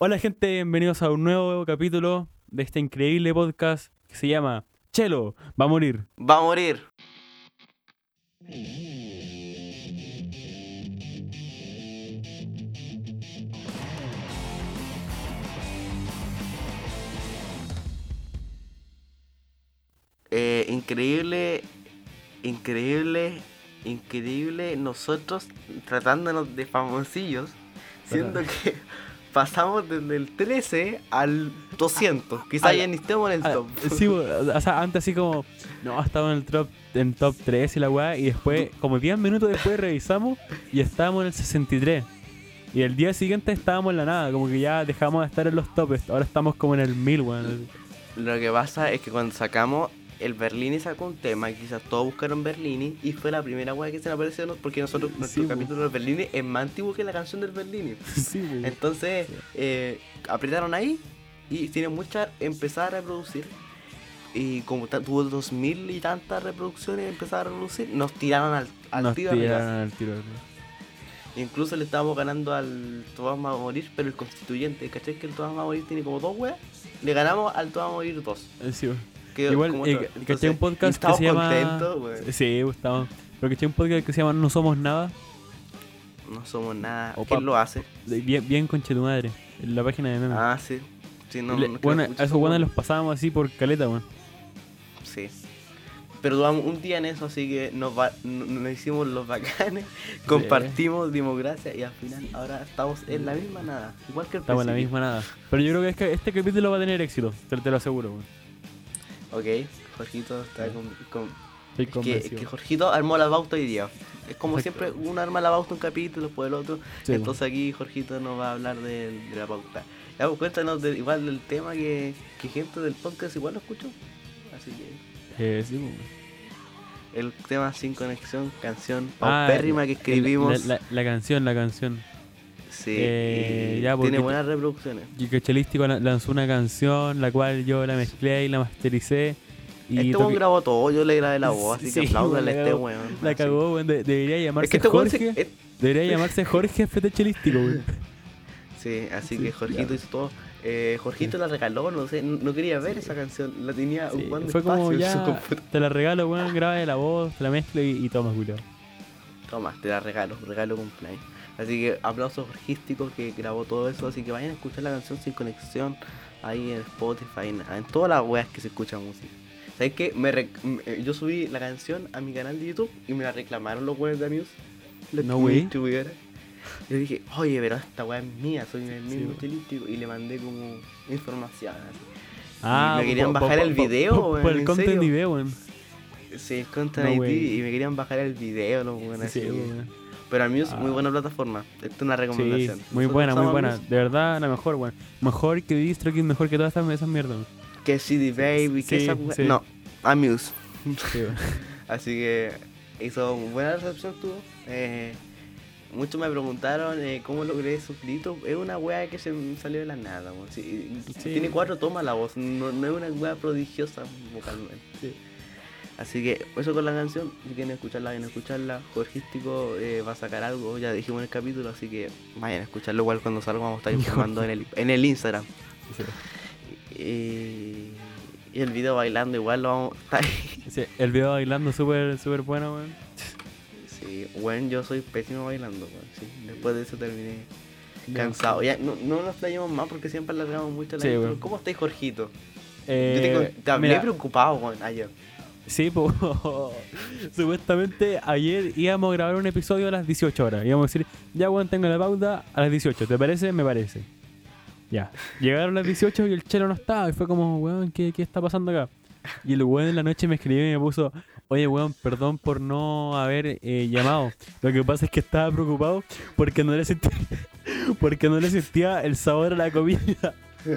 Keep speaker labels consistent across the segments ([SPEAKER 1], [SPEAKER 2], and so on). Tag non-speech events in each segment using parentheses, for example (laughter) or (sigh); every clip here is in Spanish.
[SPEAKER 1] Hola gente, bienvenidos a un nuevo capítulo de este increíble podcast que se llama Chelo, va a morir.
[SPEAKER 2] Va a morir. Eh, increíble, increíble, increíble nosotros tratándonos de famosillos, siendo que pasamos desde el 13 al 200. Quizá
[SPEAKER 1] A
[SPEAKER 2] ya ni estemos en el
[SPEAKER 1] Ah,
[SPEAKER 2] top.
[SPEAKER 1] sí, o sea, antes así como, no, estaba en el top, en top 3 y la weá, y después, como 10 minutos después revisamos y estábamos en el 63. Y el día siguiente estábamos en la nada, como que ya dejamos de estar en los topes, ahora estamos como en el 1000, weón.
[SPEAKER 2] Lo que pasa es que cuando sacamos el Berlini sacó un tema, quizás todos buscaron Berlini y fue la primera weá que se nos apareció ¿no? porque nosotros, nuestro
[SPEAKER 1] Sí,
[SPEAKER 2] capítulo del Berlini es más antiguo que la canción del Berlini. (laughs)
[SPEAKER 1] Sí.
[SPEAKER 2] Entonces, eh, apretaron ahí y tiene muchas, empezar a reproducir. Y como tuvo dos mil y tantas reproducciones, empezar a reproducir, nos tiraron al, al
[SPEAKER 1] Nos
[SPEAKER 2] tiro
[SPEAKER 1] tiraron al tiro.
[SPEAKER 2] Incluso le estábamos ganando al Todas Vamos a Morir, pero el constituyente, ¿cachai? Que el Todas Vamos a Morir tiene como dos weas. Le ganamos al Todas a Morir dos.
[SPEAKER 1] Eh, Sí.
[SPEAKER 2] Que
[SPEAKER 1] Igual, eh.
[SPEAKER 2] Entonces,
[SPEAKER 1] un podcast que se llama...
[SPEAKER 2] contentos.
[SPEAKER 1] Sí, estamos... Pero que un podcast que se llama No Somos Nada,
[SPEAKER 2] No somos nada.
[SPEAKER 1] Opa.
[SPEAKER 2] ¿Quién lo hace?
[SPEAKER 1] bien, bien conche tu madre, en la página de memes.
[SPEAKER 2] Ah, sí. Sí, no,
[SPEAKER 1] Le-
[SPEAKER 2] no
[SPEAKER 1] bueno, a esos buenos los pasábamos así por caleta, weón.
[SPEAKER 2] Sí. Pero duramos un día en eso, así que nos, va- no- nos hicimos los bacanes, (laughs) compartimos, dimos gracias y al final ahora estamos en la misma nada. Igual que el
[SPEAKER 1] Estamos en la misma nada. Pero yo creo que, es que este capítulo va a tener éxito, te, te lo aseguro, weón.
[SPEAKER 2] Ok, Jorgito está con... con-
[SPEAKER 1] Estoy
[SPEAKER 2] que, que Jorgito armó la pauta hoy día. Es como
[SPEAKER 1] Exacto.
[SPEAKER 2] siempre, uno arma la pauta un capítulo, después el otro.
[SPEAKER 1] Sí,
[SPEAKER 2] Entonces aquí Jorgito nos va a hablar de, de la pauta. Ya, pues cuéntanos de- igual del tema que, que gente del podcast igual lo escuchó. Así que
[SPEAKER 1] Eh, sí,
[SPEAKER 2] el tema sin conexión, canción
[SPEAKER 1] Ah,
[SPEAKER 2] paupérrima que
[SPEAKER 1] la-
[SPEAKER 2] escribimos.
[SPEAKER 1] La, la- la canción, la canción.
[SPEAKER 2] Sí,
[SPEAKER 1] Eh, ya,
[SPEAKER 2] tiene buenas reproducciones.
[SPEAKER 1] Y que Chelístico la- lanzó una canción, la cual yo la mezclé y la mastericé. Y
[SPEAKER 2] este weón grabó todo, yo le grabé la voz, así
[SPEAKER 1] Sí,
[SPEAKER 2] que apláudale a este weón.
[SPEAKER 1] La cagó, weón. de- debería llamarse
[SPEAKER 2] Es que este weón
[SPEAKER 1] Jorge.
[SPEAKER 2] se-
[SPEAKER 1] Debería llamarse Jorge Fete Chelístico, weón. (laughs)
[SPEAKER 2] Sí, así
[SPEAKER 1] Sí,
[SPEAKER 2] que Jorgito
[SPEAKER 1] ya.
[SPEAKER 2] hizo todo. Eh, Jorgito la regaló, no sé, no, quería ver esa canción, la tenía ocupando
[SPEAKER 1] fue como ya, te la regalo, weón, graba la voz, te la mezclo y, y toma, culiao.
[SPEAKER 2] Toma, te la regalo, regalo cumpleaños. Así que aplauso a Jorgístico que grabó todo eso, así que vayan a escuchar la canción sin conexión ahí en Spotify, en, en todas las weas que se escucha música. ¿Sabes qué? Me m- eh, yo subí la canción a mi canal de YouTube y me la reclamaron los weones de. Los
[SPEAKER 1] No,
[SPEAKER 2] distribuyeron. Yo dije, oye, pero esta wea es mía, soy el mismo estilístico. Y le mandé como información. así.
[SPEAKER 1] Ah,
[SPEAKER 2] me querían
[SPEAKER 1] po-
[SPEAKER 2] bajar
[SPEAKER 1] po-
[SPEAKER 2] el video,
[SPEAKER 1] po-
[SPEAKER 2] weón,
[SPEAKER 1] Por el
[SPEAKER 2] ¿en
[SPEAKER 1] content
[SPEAKER 2] serio?
[SPEAKER 1] video, weón.
[SPEAKER 2] Sí,
[SPEAKER 1] No,
[SPEAKER 2] IT
[SPEAKER 1] wey.
[SPEAKER 2] y me querían bajar el video, los weones.
[SPEAKER 1] Sí,
[SPEAKER 2] así
[SPEAKER 1] weón.
[SPEAKER 2] Pero Amuse,
[SPEAKER 1] Ah.
[SPEAKER 2] muy buena plataforma. Esta es una
[SPEAKER 1] Sí,
[SPEAKER 2] recomendación.
[SPEAKER 1] muy buena, muy buena.
[SPEAKER 2] Amuse,
[SPEAKER 1] De verdad, la mejor, weón. Mejor que DistroKid, mejor que todas esas, esas mierdas.
[SPEAKER 2] Que CD Baby, que esa
[SPEAKER 1] sí.
[SPEAKER 2] No, Amuse. (laughs) Así que hizo buena recepción tuvo. Eh, muchos me preguntaron eh, cómo logré esos gritos. Es una wea que se salió de la nada. Sí. Tiene cuatro tomas la voz. No, no es una wea prodigiosa vocalmente.
[SPEAKER 1] Sí.
[SPEAKER 2] Así que eso con la canción. Si quieren escucharla, vayan a escucharla. Jorgístico eh, va a sacar algo. Ya dijimos en el capítulo. Así que vayan a escucharlo. Igual cuando salga vamos a estar informando en el, en el Instagram.
[SPEAKER 1] Sí.
[SPEAKER 2] Y, y el video bailando igual lo vamos a
[SPEAKER 1] Sí, el video bailando súper, súper bueno, weón.
[SPEAKER 2] Sí, bueno, yo soy pésimo bailando, weón, sí. Después de eso terminé cansado. Ya, no, no nos playamos más porque siempre alargamos mucho la
[SPEAKER 1] Sí, weón.
[SPEAKER 2] ¿Cómo estáis, Jorgito?
[SPEAKER 1] Eh,
[SPEAKER 2] yo te, te hablé
[SPEAKER 1] mira,
[SPEAKER 2] preocupado, weón, ayer.
[SPEAKER 1] Sí, pues (laughs) supuestamente ayer íbamos a grabar un episodio a las 18 horas. Íbamos a decir, ya weón, tengo la pauta a las 18. ¿Te parece? Me parece. Ya. Llegaron las 18 y el chelo no estaba. Y fue como, weón, ¿qué, qué está pasando acá? Y el weón en la noche me escribió y me puso, oye weón, perdón por no haber eh, llamado. Lo que pasa es que estaba preocupado porque no le sentía, (laughs) porque no le sentía el sabor a la comida. (laughs)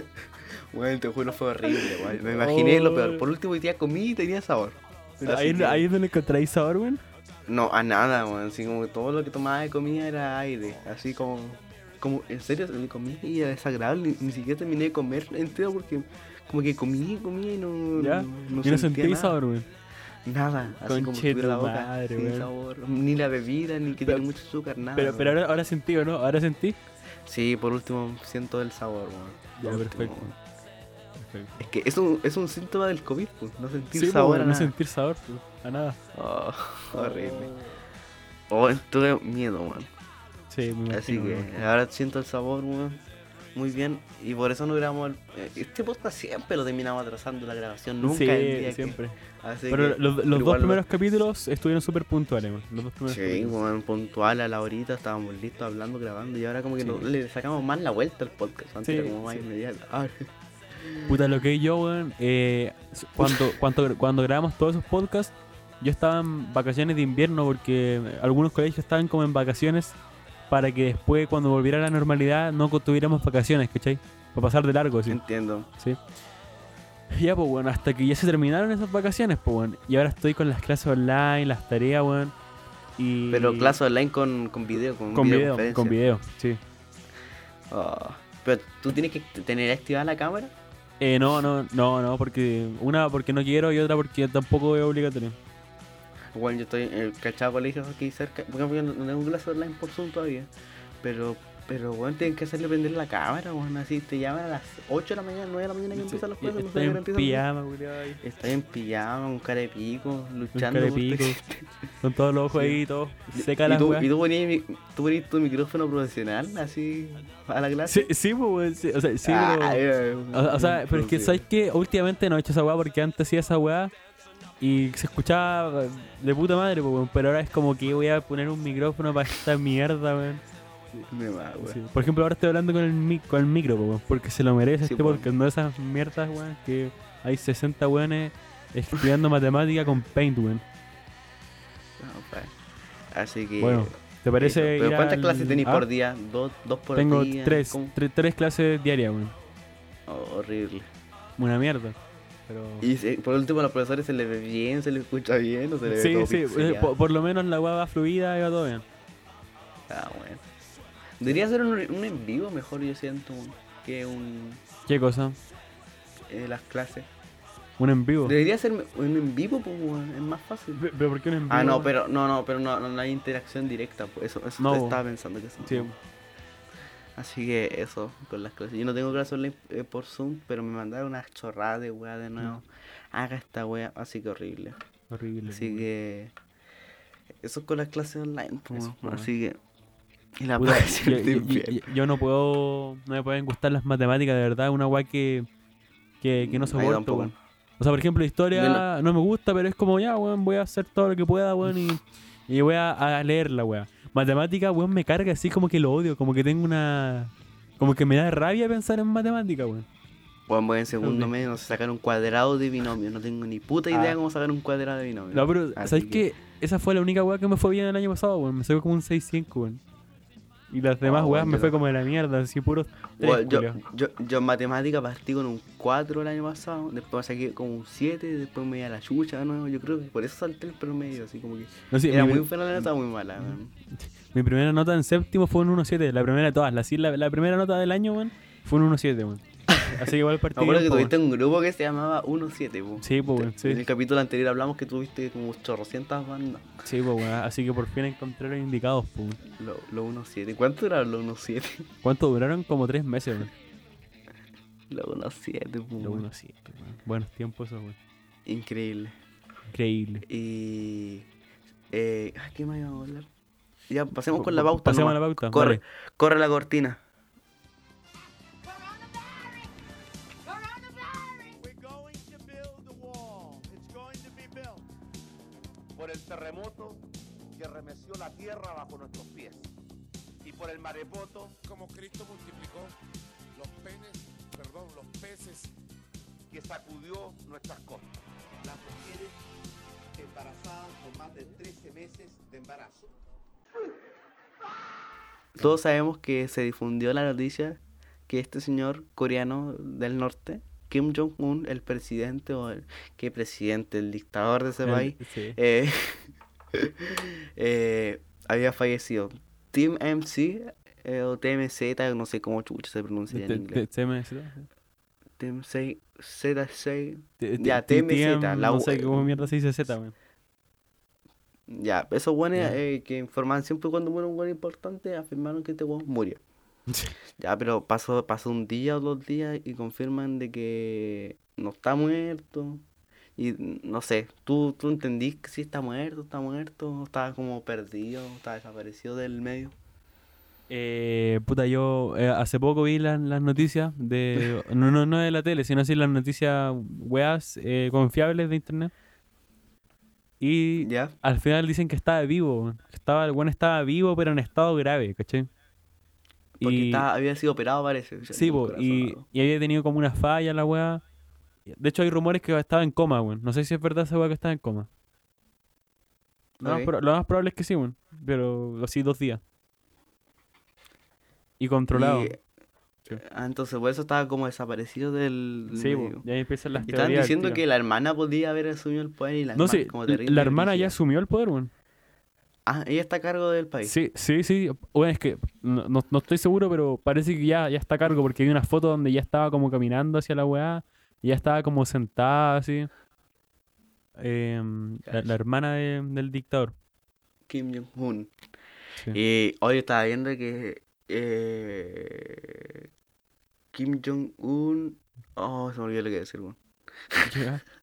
[SPEAKER 2] Weón, te juro, fue horrible, weón. Me imaginé lo peor.
[SPEAKER 1] Oh.
[SPEAKER 2] Por último, hoy día comí y tenía sabor. Pero
[SPEAKER 1] Ahí,
[SPEAKER 2] que-
[SPEAKER 1] ahí es donde encontráis sabor, weón.
[SPEAKER 2] No, a nada, weón. Así como que todo lo que tomaba de comida era aire. Así como. como en serio, comí y era desagradable. Ni, ni siquiera terminé de comer entero porque. Como que comí, comí y no.
[SPEAKER 1] ¿Ya?
[SPEAKER 2] no,
[SPEAKER 1] no sentí sabor, weón.
[SPEAKER 2] Nada, así como que la boca
[SPEAKER 1] madre,
[SPEAKER 2] sin sabor, ni la bebida, ni que
[SPEAKER 1] Pero-
[SPEAKER 2] tiene mucho azúcar, nada.
[SPEAKER 1] Pero, pero ahora, ahora sentí, ¿o no? Ahora sentí.
[SPEAKER 2] Sí, por último siento el sabor, weón.
[SPEAKER 1] Ya, perfecto.
[SPEAKER 2] último. Es que es un, es un síntoma del COVID, pues, no sentir
[SPEAKER 1] Sí, po,
[SPEAKER 2] sabor a
[SPEAKER 1] no
[SPEAKER 2] nada.
[SPEAKER 1] sentir sabor, po, a nada.
[SPEAKER 2] Oh, (laughs) horrible. Oh, tuve miedo, weón.
[SPEAKER 1] Sí, me
[SPEAKER 2] Así
[SPEAKER 1] imagino,
[SPEAKER 2] que ahora siento el sabor, weón. Muy bien. Y por eso no grabamos el... eh, Este podcast siempre lo terminamos atrasando la grabación. Nunca
[SPEAKER 1] Sí,
[SPEAKER 2] el día que-
[SPEAKER 1] siempre.
[SPEAKER 2] Así
[SPEAKER 1] Pero
[SPEAKER 2] que-
[SPEAKER 1] los, los dos primeros capítulos estuvieron súper puntuales, weón. Los dos primeros
[SPEAKER 2] Sí,
[SPEAKER 1] capítulos.
[SPEAKER 2] weón, puntual a la horita, estábamos listos hablando, grabando y ahora como que
[SPEAKER 1] Sí.
[SPEAKER 2] no- le sacamos más la vuelta al podcast. Antes
[SPEAKER 1] Sí,
[SPEAKER 2] era como más
[SPEAKER 1] sí.
[SPEAKER 2] inmediata. (laughs)
[SPEAKER 1] Puta, lo que yo, weón, eh, cuando, (laughs) cuando, cuando grabamos todos esos podcasts, yo estaba en vacaciones de invierno porque algunos colegios estaban como en vacaciones para que después, cuando volviera a la normalidad, no tuviéramos vacaciones, ¿cachai? Para pasar de largo, sí.
[SPEAKER 2] Entiendo.
[SPEAKER 1] sí. Ya, pues, bueno, hasta que ya se terminaron esas vacaciones, pues, bueno. Y ahora estoy con las clases online, las tareas, weón. Y...
[SPEAKER 2] Pero clase online con, con video, con,
[SPEAKER 1] Con video, con video, sí.
[SPEAKER 2] Ah, Pero tú tienes que tener activada la cámara.
[SPEAKER 1] Eh, no, no, no, no, porque una porque no quiero y otra porque tampoco es obligatorio.
[SPEAKER 2] Bueno, yo estoy en el cachado colegio aquí cerca. Porque no tengo clase online por Zoom todavía. Pero, pero bueno, tienen que hacerle prender la cámara, bueno, así te llaman a las 8 de la mañana, 9 de la mañana que empiezan no
[SPEAKER 1] Estoy
[SPEAKER 2] a qué hora
[SPEAKER 1] en pijama, ahí.
[SPEAKER 2] Estoy en pijama, con cara de pico, luchando.
[SPEAKER 1] cara de
[SPEAKER 2] por-
[SPEAKER 1] pico, (laughs) Con todos los ojos
[SPEAKER 2] Sí.
[SPEAKER 1] ahí, todo. Seca
[SPEAKER 2] ¿Y
[SPEAKER 1] la
[SPEAKER 2] tú, y tú ponías, tú ponías tu micrófono profesional así a la clase.
[SPEAKER 1] Sí, sí, pues, weón, sí, o sea, sí,
[SPEAKER 2] Ah,
[SPEAKER 1] pero... O, o sea, pero es que. ¿sabes qué? Últimamente no he hecho esa weá porque antes hacía esa weá y se escuchaba de puta madre, pues, weón. Pero ahora es como que voy a poner un micrófono para esta mierda, weón.
[SPEAKER 2] Me va, güey.
[SPEAKER 1] Sí. Por ejemplo, ahora estoy hablando con el, mi- con el micro, porque se lo merece
[SPEAKER 2] Sí,
[SPEAKER 1] este podcast, no esas mierdas, weón, que hay 60 weones estudiando matemática con Paint, weón.
[SPEAKER 2] No, pues. Así que.
[SPEAKER 1] Bueno, ¿te parece.
[SPEAKER 2] Pero ¿cuántas
[SPEAKER 1] al-
[SPEAKER 2] clases tenéis
[SPEAKER 1] ah?
[SPEAKER 2] por día? ¿Dos, dos por
[SPEAKER 1] Tengo
[SPEAKER 2] día?
[SPEAKER 1] tres,
[SPEAKER 2] ¿Cómo?
[SPEAKER 1] tre- tres clases diarias, weón.
[SPEAKER 2] Oh, horrible.
[SPEAKER 1] Una mierda. Pero...
[SPEAKER 2] Y por último, a los profesores se les ve bien, se les escucha bien, o se les ve
[SPEAKER 1] Sí,
[SPEAKER 2] todo
[SPEAKER 1] sí, eh,
[SPEAKER 2] pixeleado?
[SPEAKER 1] por, por lo menos la weá va fluida y va todo bien.
[SPEAKER 2] Ah, bueno. Debería ser un, un en vivo mejor, yo siento, que un
[SPEAKER 1] ¿Qué cosa?
[SPEAKER 2] eh, las clases.
[SPEAKER 1] ¿Un en vivo?
[SPEAKER 2] Debería ser un en vivo, pues, es más fácil.
[SPEAKER 1] Pe- ¿Pero por qué un en vivo?
[SPEAKER 2] Ah, no, pero no, no, pero no, no hay interacción directa, pues eso, eso
[SPEAKER 1] No.
[SPEAKER 2] te estaba pensando que sí.
[SPEAKER 1] Sí.
[SPEAKER 2] Así que eso, con las clases. Yo no tengo clases online eh, por Zoom, pero me mandaron una chorrada de weá de nuevo. Haga esta weá, así que horrible.
[SPEAKER 1] Horrible.
[SPEAKER 2] Así que. Eso con las clases online, pues. Así que. Y la
[SPEAKER 1] Puta, yo, yo- yo- no puedo. No me pueden gustar las matemáticas, de verdad. Una weá que, que, que no soporto, weón. O sea, por ejemplo, historia no me gusta, pero es como ya, weón, voy a hacer todo lo que pueda, weón, y, y voy a, a leer la weá. Matemática, weón, me carga así como que lo odio, como que tengo una. Como que me da rabia pensar en matemática, weón.
[SPEAKER 2] Bueno, voy en segundo
[SPEAKER 1] Ok.
[SPEAKER 2] medio, no sé sacar un cuadrado de binomio. No tengo ni puta idea
[SPEAKER 1] Ah.
[SPEAKER 2] cómo sacar un cuadrado de binomio.
[SPEAKER 1] No, pero, ¿sabes
[SPEAKER 2] que-?
[SPEAKER 1] Esa fue la única weá que me fue bien el año pasado, weón. Me sacó como un 6-5, weón. Y las demás
[SPEAKER 2] Ah,
[SPEAKER 1] weas
[SPEAKER 2] weón,
[SPEAKER 1] me fue como de la mierda, así puros
[SPEAKER 2] Bueno, yo, yo, yo en matemática partí con un 4 el año pasado, después saqué como un 7, después me di a la chucha de nuevo. Yo creo que por eso salté el promedio, así como que.
[SPEAKER 1] No, sí,
[SPEAKER 2] Era
[SPEAKER 1] mi,
[SPEAKER 2] muy buena la nota, muy mala. weón. (laughs)
[SPEAKER 1] mi primera nota en séptimo fue un 1-7, la primera de todas. La, la, la primera nota del año, weón, fue un 1-7, weón. Así que igual partí
[SPEAKER 2] Me acuerdo que tuviste un grupo que se llamaba 1-7, po.
[SPEAKER 1] Sí, po, weón, sí.
[SPEAKER 2] En el capítulo anterior hablamos que tuviste como chorrocientas bandas.
[SPEAKER 1] weón. Sí, po, weón. Así que por fin encontré los indicados, po.
[SPEAKER 2] Los lo 1-7. ¿Cuánto duraron los 1-7?
[SPEAKER 1] ¿Cuánto duraron? Como tres meses, weón. (laughs)
[SPEAKER 2] Los 1-7, po.
[SPEAKER 1] Los 1-7, weón. Buenos tiempos esos, weón.
[SPEAKER 2] Increíble.
[SPEAKER 1] Increíble.
[SPEAKER 2] Y. Eh, ¿Qué más íbamos a hablar? Ya, pasemos con la pauta.
[SPEAKER 1] Pasemos a la pauta,
[SPEAKER 2] Corre, corre la cortina.
[SPEAKER 3] Tierra bajo nuestros pies y por el maremoto
[SPEAKER 4] como Cristo multiplicó los penes, perdón, los peces
[SPEAKER 3] que sacudió nuestras costas.
[SPEAKER 5] las mujeres embarazadas con más de 13 meses de embarazo.
[SPEAKER 2] Todos sabemos que se difundió la noticia que este señor coreano del norte, Kim Jong-un, el presidente o el. ¿Qué presidente? El dictador de ese país,
[SPEAKER 1] sí.
[SPEAKER 2] eh, (laughs) eh, había fallecido. Team MC eh, o TMZ, no sé cómo chucha se pronuncia en inglés.
[SPEAKER 1] TMZ.
[SPEAKER 2] TMZ, Z6.
[SPEAKER 1] T-
[SPEAKER 2] Ya, TMZ,
[SPEAKER 1] No sé cómo mierda se dice Z, weón.
[SPEAKER 2] Ya, esos buenos eh, que informaban siempre cuando muere un buen importante afirmaron que este weón murió. (laughs) Ya, pero pasó, pasó un día o dos días y confirman de que no está muerto. Y no sé, ¿tú, tú entendís que sí está muerto, está muerto, está como perdido, está desaparecido del medio?
[SPEAKER 1] Eh, puta, yo eh, hace poco vi las, las noticias de. (laughs) No, no, no de la tele, sino así las noticias weas eh, confiables de internet. Y al final dicen que estaba vivo. Que Estaba, el weón estaba vivo, pero en estado grave, ¿cachai?
[SPEAKER 2] Porque
[SPEAKER 1] Y-
[SPEAKER 2] estaba- había sido operado, parece.
[SPEAKER 1] Sí, po, y, y había tenido como una falla la weá. De hecho, hay rumores que estaba en coma, weón. No sé si es verdad esa weá que estaba en coma. Lo, más, lo probable es que sí, weón. Pero así dos días. Y controlado.
[SPEAKER 2] Y-
[SPEAKER 1] Sí.
[SPEAKER 2] Ah, entonces por eso estaba como desaparecido del
[SPEAKER 1] Sí, po,
[SPEAKER 2] medio.
[SPEAKER 1] y ahí empiezan las
[SPEAKER 2] Y estaban
[SPEAKER 1] teorías.
[SPEAKER 2] diciendo que la hermana podía haber asumido el poder y la
[SPEAKER 1] No
[SPEAKER 2] hermana es como
[SPEAKER 1] la-
[SPEAKER 2] terrible
[SPEAKER 1] la hermana ya asumió el poder, weón.
[SPEAKER 2] Ah, ella está a cargo del país.
[SPEAKER 1] Sí, sí, sí. Bueno, es que no, no- no estoy seguro, pero parece que ya, ya está a cargo porque hay una foto donde ya estaba como caminando hacia la weá. Y ya estaba como sentada así. Em, la, la hermana de- del dictador.
[SPEAKER 2] Kim Jong-un.
[SPEAKER 1] Sí.
[SPEAKER 2] Y hoy estaba viendo que eh, Kim Jong-un. Oh, se me olvidó lo que decir, weón.
[SPEAKER 1] Ya. (laughs)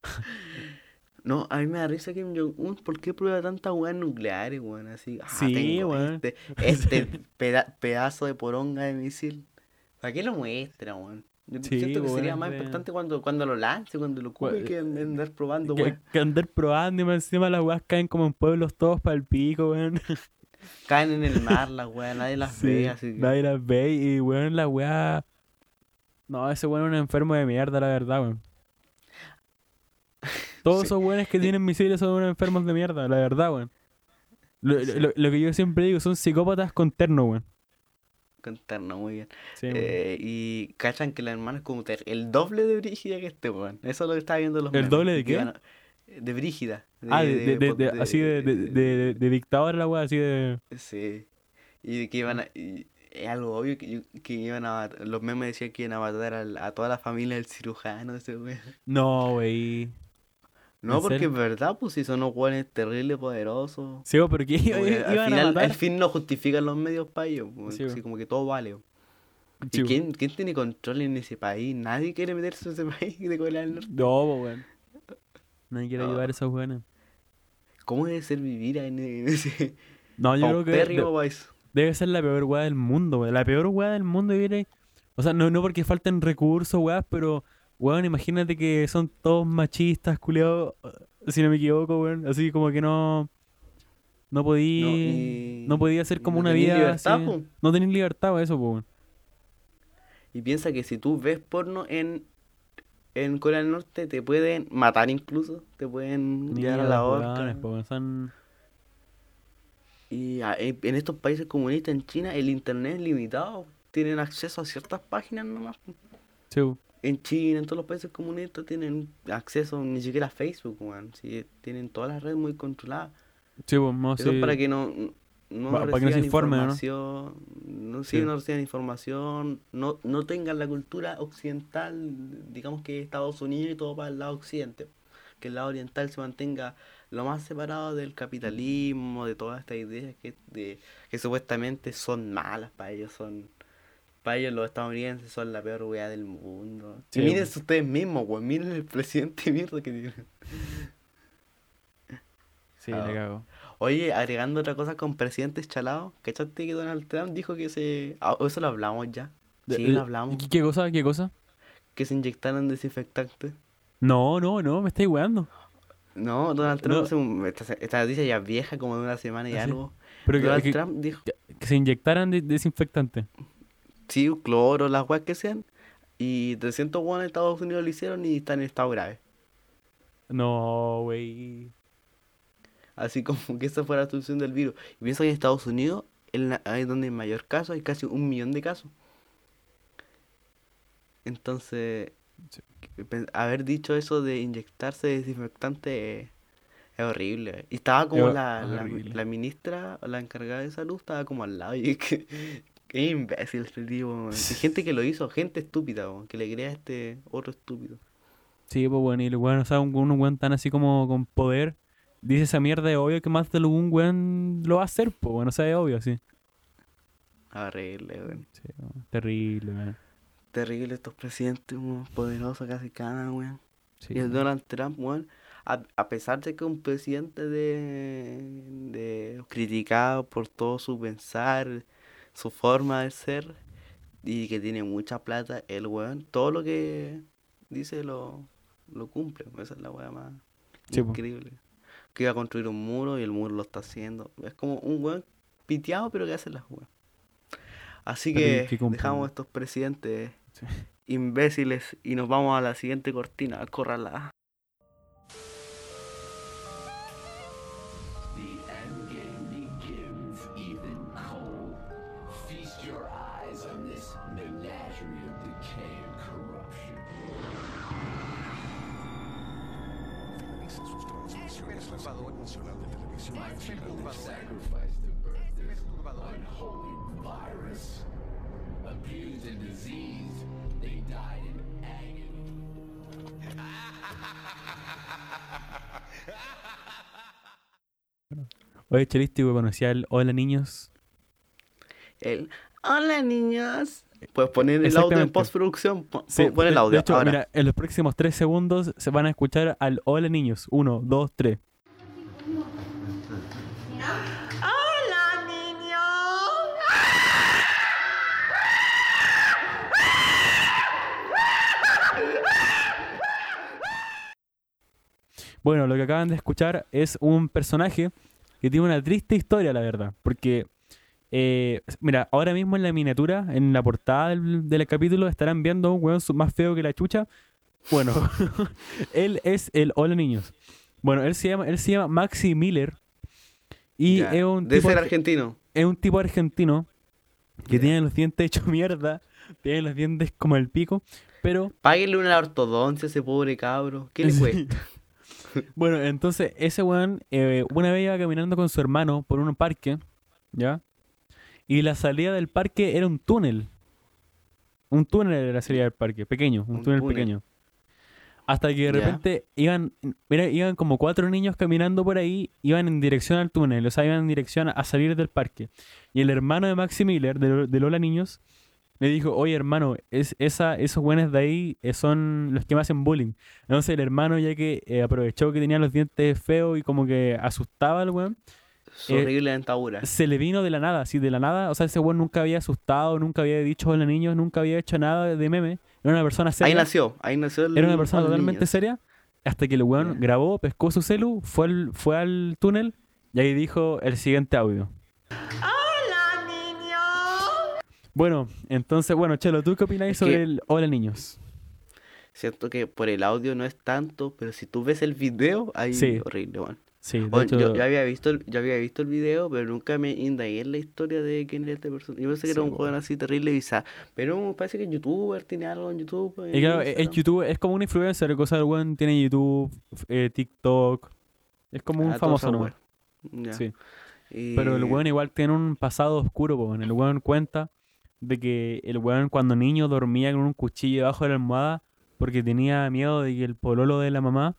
[SPEAKER 2] No, a mí me da risa Kim Jong-un. ¿Por qué prueba tantas weas nucleares, weón? Así, ah,
[SPEAKER 1] Sí, weón.
[SPEAKER 2] Este, este (laughs) peda- pedazo de poronga de misil. ¿Para qué lo muestra, weón? Yo
[SPEAKER 1] Sí,
[SPEAKER 2] siento que sería más importante cuando, cuando lo lance, cuando lo ocupe,
[SPEAKER 1] Weón,
[SPEAKER 2] que an- andar probando,
[SPEAKER 1] Que,
[SPEAKER 2] weón.
[SPEAKER 1] que andar probando y más encima las weas caen como en pueblos todos para el pico, weón. (laughs)
[SPEAKER 2] Caen en el mar las weas, nadie las
[SPEAKER 1] Sí,
[SPEAKER 2] ve, así que.
[SPEAKER 1] nadie las ve y weón la wea. No, ese weón es un enfermo de mierda, la verdad, weón. (laughs) Todos
[SPEAKER 2] Sí.
[SPEAKER 1] esos weones que tienen misiles son unos enfermos de mierda, la verdad, weón. Lo, lo- lo- lo que yo siempre digo, son psicópatas con terno, weón.
[SPEAKER 2] Contarnos muy bien.
[SPEAKER 1] Sí.
[SPEAKER 2] Eh, y cachan que la hermana es como el doble de Brígida que este, weón. Eso es lo que estaba viendo los
[SPEAKER 1] ¿El
[SPEAKER 2] memes,
[SPEAKER 1] doble de qué?
[SPEAKER 2] a- De Brígida.
[SPEAKER 1] ah, de, de- de- de-
[SPEAKER 2] de-
[SPEAKER 1] así de, de, de, de- de dictador la wea, así de.
[SPEAKER 2] Sí. Y que iban a. y es algo obvio que, que iban a matar. Los memes decían que iban a matar al- a, toda la familia del cirujano, ese weón.
[SPEAKER 1] No, wey.
[SPEAKER 2] No,
[SPEAKER 1] ¿En
[SPEAKER 2] porque
[SPEAKER 1] serio?
[SPEAKER 2] es verdad, pues si son unos weones terribles, poderosos.
[SPEAKER 1] Sí, weón, pero que
[SPEAKER 2] al final, al fin no justifican los medios para ellos. pues,
[SPEAKER 1] Sí,
[SPEAKER 2] así
[SPEAKER 1] weón.
[SPEAKER 2] como que todo vale. ¿Y
[SPEAKER 1] weón.
[SPEAKER 2] quién, quién tiene control en ese país? Nadie quiere meterse en ese (laughs) país de Corea del Norte.
[SPEAKER 1] No, weón. Nadie quiere
[SPEAKER 2] No.
[SPEAKER 1] ayudar a esos weones.
[SPEAKER 2] ¿Cómo debe ser vivir en, en ese (laughs)
[SPEAKER 1] No, yo creo que. de-
[SPEAKER 2] paupérrimo país?
[SPEAKER 1] Debe ser la peor weá del mundo, weón. La peor weá del mundo vivir ahí. O sea, no, no porque falten recursos, weá, pero, weón, imagínate que son todos machistas, culiados, si no me equivoco, weón. Así como que no. No podía. No,
[SPEAKER 2] y-
[SPEAKER 1] podía hacer como
[SPEAKER 2] no
[SPEAKER 1] una vida.
[SPEAKER 2] libertad,
[SPEAKER 1] así. No tenés libertad, weón, eso, weón.
[SPEAKER 2] Y piensa que si tú ves porno en, en Corea del Norte, te pueden matar incluso. Te pueden llevar a la horca.
[SPEAKER 1] son-
[SPEAKER 2] Y a- en en estos países comunistas, en China, el internet es limitado. Tienen acceso a ciertas páginas nomás.
[SPEAKER 1] Sí.
[SPEAKER 2] En China, en todos los países comunistas, tienen acceso ni siquiera a Facebook, weón. Sí, tienen todas las redes muy controladas.
[SPEAKER 1] Sí, no,
[SPEAKER 2] Eso
[SPEAKER 1] sí.
[SPEAKER 2] es para que no, no
[SPEAKER 1] Pa- para que no se
[SPEAKER 2] reciban
[SPEAKER 1] informen, ¿no?
[SPEAKER 2] información, no, Sí. no reciban información, no, no tengan la cultura occidental, digamos que Estados Unidos y todo para el lado occidente, que el lado oriental se mantenga lo más separado del capitalismo, de todas estas ideas que, de, que supuestamente son malas para ellos, son para ellos los estadounidenses son la peor weá del mundo.
[SPEAKER 1] Sí,
[SPEAKER 2] y miren ustedes mismos, weón, miren el presidente de mierda que tienen. (laughs)
[SPEAKER 1] Sí,
[SPEAKER 2] Ah.
[SPEAKER 1] le cago.
[SPEAKER 2] Oye, agregando otra cosa con presidentes chalados, ¿cachaste que Donald Trump dijo que se... ah, eso lo hablamos ya. Sí, lo hablamos.
[SPEAKER 1] ¿Qué, qué cosa? ¿Qué cosa?
[SPEAKER 2] Que se inyectaran desinfectantes.
[SPEAKER 1] No, no, no, me estáis weando.
[SPEAKER 2] No, Donald Trump,
[SPEAKER 1] No.
[SPEAKER 2] esta, esta noticia ya vieja, como de una semana y
[SPEAKER 1] ¿Ah, sí?
[SPEAKER 2] algo.
[SPEAKER 1] Pero que,
[SPEAKER 2] Donald
[SPEAKER 1] que-
[SPEAKER 2] Trump dijo,
[SPEAKER 1] que se inyectaran de- desinfectante.
[SPEAKER 2] Sí, cloro, las weas que sean. Y 300 weones en Estados Unidos lo hicieron y están en estado grave.
[SPEAKER 1] No, wey.
[SPEAKER 2] Así como que esa fue la solución del virus. Y pienso que en Estados Unidos ahí donde hay mayor caso, hay casi un millón de casos. Entonces, haber dicho eso de inyectarse desinfectante es, es horrible. Y estaba como
[SPEAKER 1] Es
[SPEAKER 2] la, la, la ministra, la encargada de salud, estaba como al lado. Y es (laughs) que, qué imbécil este tipo. (laughs) gente que lo hizo, gente estúpida, man, que le crea a este otro estúpido.
[SPEAKER 1] Sí, pues bueno, y el weón, o sea, un, un weón tan así como con poder, dice esa mierda, es obvio que más de algún weón lo va a hacer, pues bueno, o sea, es obvio, sí.
[SPEAKER 2] Horrible, weón.
[SPEAKER 1] Sí. Terrible, weón.
[SPEAKER 2] Terrible estos presidentes, weón. Poderosos casi cada, weón.
[SPEAKER 1] Sí,
[SPEAKER 2] Y el. Donald Trump, weón, a, a pesar de que es un presidente de, de criticado por todo su pensar, su forma de ser, y que tiene mucha plata, el weón, todo lo que dice lo, lo cumple. Esa es la weá más
[SPEAKER 1] Sí, po.
[SPEAKER 2] increíble. Que iba a construir un muro y el muro lo está haciendo. Es como un weón piteado, pero que hace las weas. Así que
[SPEAKER 1] que
[SPEAKER 2] dejamos a estos presidentes
[SPEAKER 1] Sí.
[SPEAKER 2] imbéciles y nos vamos a la siguiente cortina, córrala.
[SPEAKER 6] The
[SPEAKER 1] Oye, Chelístico, conocía el Hola Niños.
[SPEAKER 2] El, Hola niños. Puedes poner el audio en postproducción.
[SPEAKER 1] Sí,
[SPEAKER 2] pon el audio.
[SPEAKER 1] De hecho,
[SPEAKER 2] ahora.
[SPEAKER 1] mira, en los próximos tres segundos se van a escuchar al Hola Niños. Uno, dos, tres.
[SPEAKER 7] Hola, niños.
[SPEAKER 1] Bueno, lo que acaban de escuchar es un personaje que tiene una triste historia, la verdad. Porque, eh, mira, ahora mismo en la miniatura, en la portada del, del capítulo, estarán viendo un weón más feo que la chucha. Bueno, (laughs) él es el Hola Niños. Bueno, él se llama, él se llama Maxi Miller. Y es un
[SPEAKER 2] de
[SPEAKER 1] tipo
[SPEAKER 2] ser argentino.
[SPEAKER 1] es un tipo argentino que tiene los dientes hechos mierda, (laughs) tiene los dientes como el pico, pero
[SPEAKER 2] Páguenle una ortodoncia a ese pobre cabro. ¿Qué le
[SPEAKER 1] Sí.
[SPEAKER 2] cuesta? (laughs)
[SPEAKER 1] bueno, entonces ese weón eh, una vez iba caminando con su hermano por un parque, ¿ya? Y la salida del parque era un túnel. Un túnel era la salida del parque, pequeño, un,
[SPEAKER 2] Un
[SPEAKER 1] túnel,
[SPEAKER 2] túnel.
[SPEAKER 1] pequeño. Hasta que de repente iban, mira, iban como cuatro niños caminando por ahí, iban en dirección al túnel, o sea, iban en dirección a salir del parque. Y el hermano de Maxi Miller, de, de Lola Niños, le dijo, oye hermano, es, esa, esos buenos de ahí eh, son los que me hacen bullying. Entonces el hermano, ya que eh, aprovechó que tenía los dientes feos y como que asustaba al weón,
[SPEAKER 2] Su
[SPEAKER 1] Eh,
[SPEAKER 2] horrible dentadura.
[SPEAKER 1] se le vino de la nada, así de la nada. O sea, ese weón nunca había asustado, nunca había dicho hola niños, nunca había hecho nada de meme. Era una persona seria.
[SPEAKER 2] Ahí nació, ahí nació el
[SPEAKER 1] Era una persona totalmente
[SPEAKER 2] niños.
[SPEAKER 1] seria. Hasta que el weón grabó, pescó su celu, fue al, fue al túnel y ahí dijo el siguiente audio.
[SPEAKER 7] Niños.
[SPEAKER 1] Bueno, entonces, bueno, Chelo, ¿tú qué opináis sobre
[SPEAKER 2] que-
[SPEAKER 1] el Hola Niños?
[SPEAKER 2] Siento que por el audio no es tanto, pero si tú ves el video, ahí
[SPEAKER 1] Sí.
[SPEAKER 2] horrible, weón.
[SPEAKER 1] Sí, de
[SPEAKER 2] Oye,
[SPEAKER 1] hecho,
[SPEAKER 2] yo, yo había visto el, yo había visto el video, pero nunca me indagué en la historia de quién era este personaje. Yo pensé que
[SPEAKER 1] Sí,
[SPEAKER 2] era un joven así terrible bizarro. Pero me parece que es youtuber, tiene algo en YouTube.
[SPEAKER 1] y
[SPEAKER 2] en
[SPEAKER 1] claro, es. YouTube, es como un influencer, cosa del weón tiene YouTube, eh, TikTok. Es como un
[SPEAKER 2] Ah,
[SPEAKER 1] famoso nomás. Sí. Pero el
[SPEAKER 2] Y-
[SPEAKER 1] weón igual tiene un pasado oscuro, po, weón. El weón cuenta de que el weón cuando niño dormía con un cuchillo debajo de la almohada porque tenía miedo de que el pololo de la mamá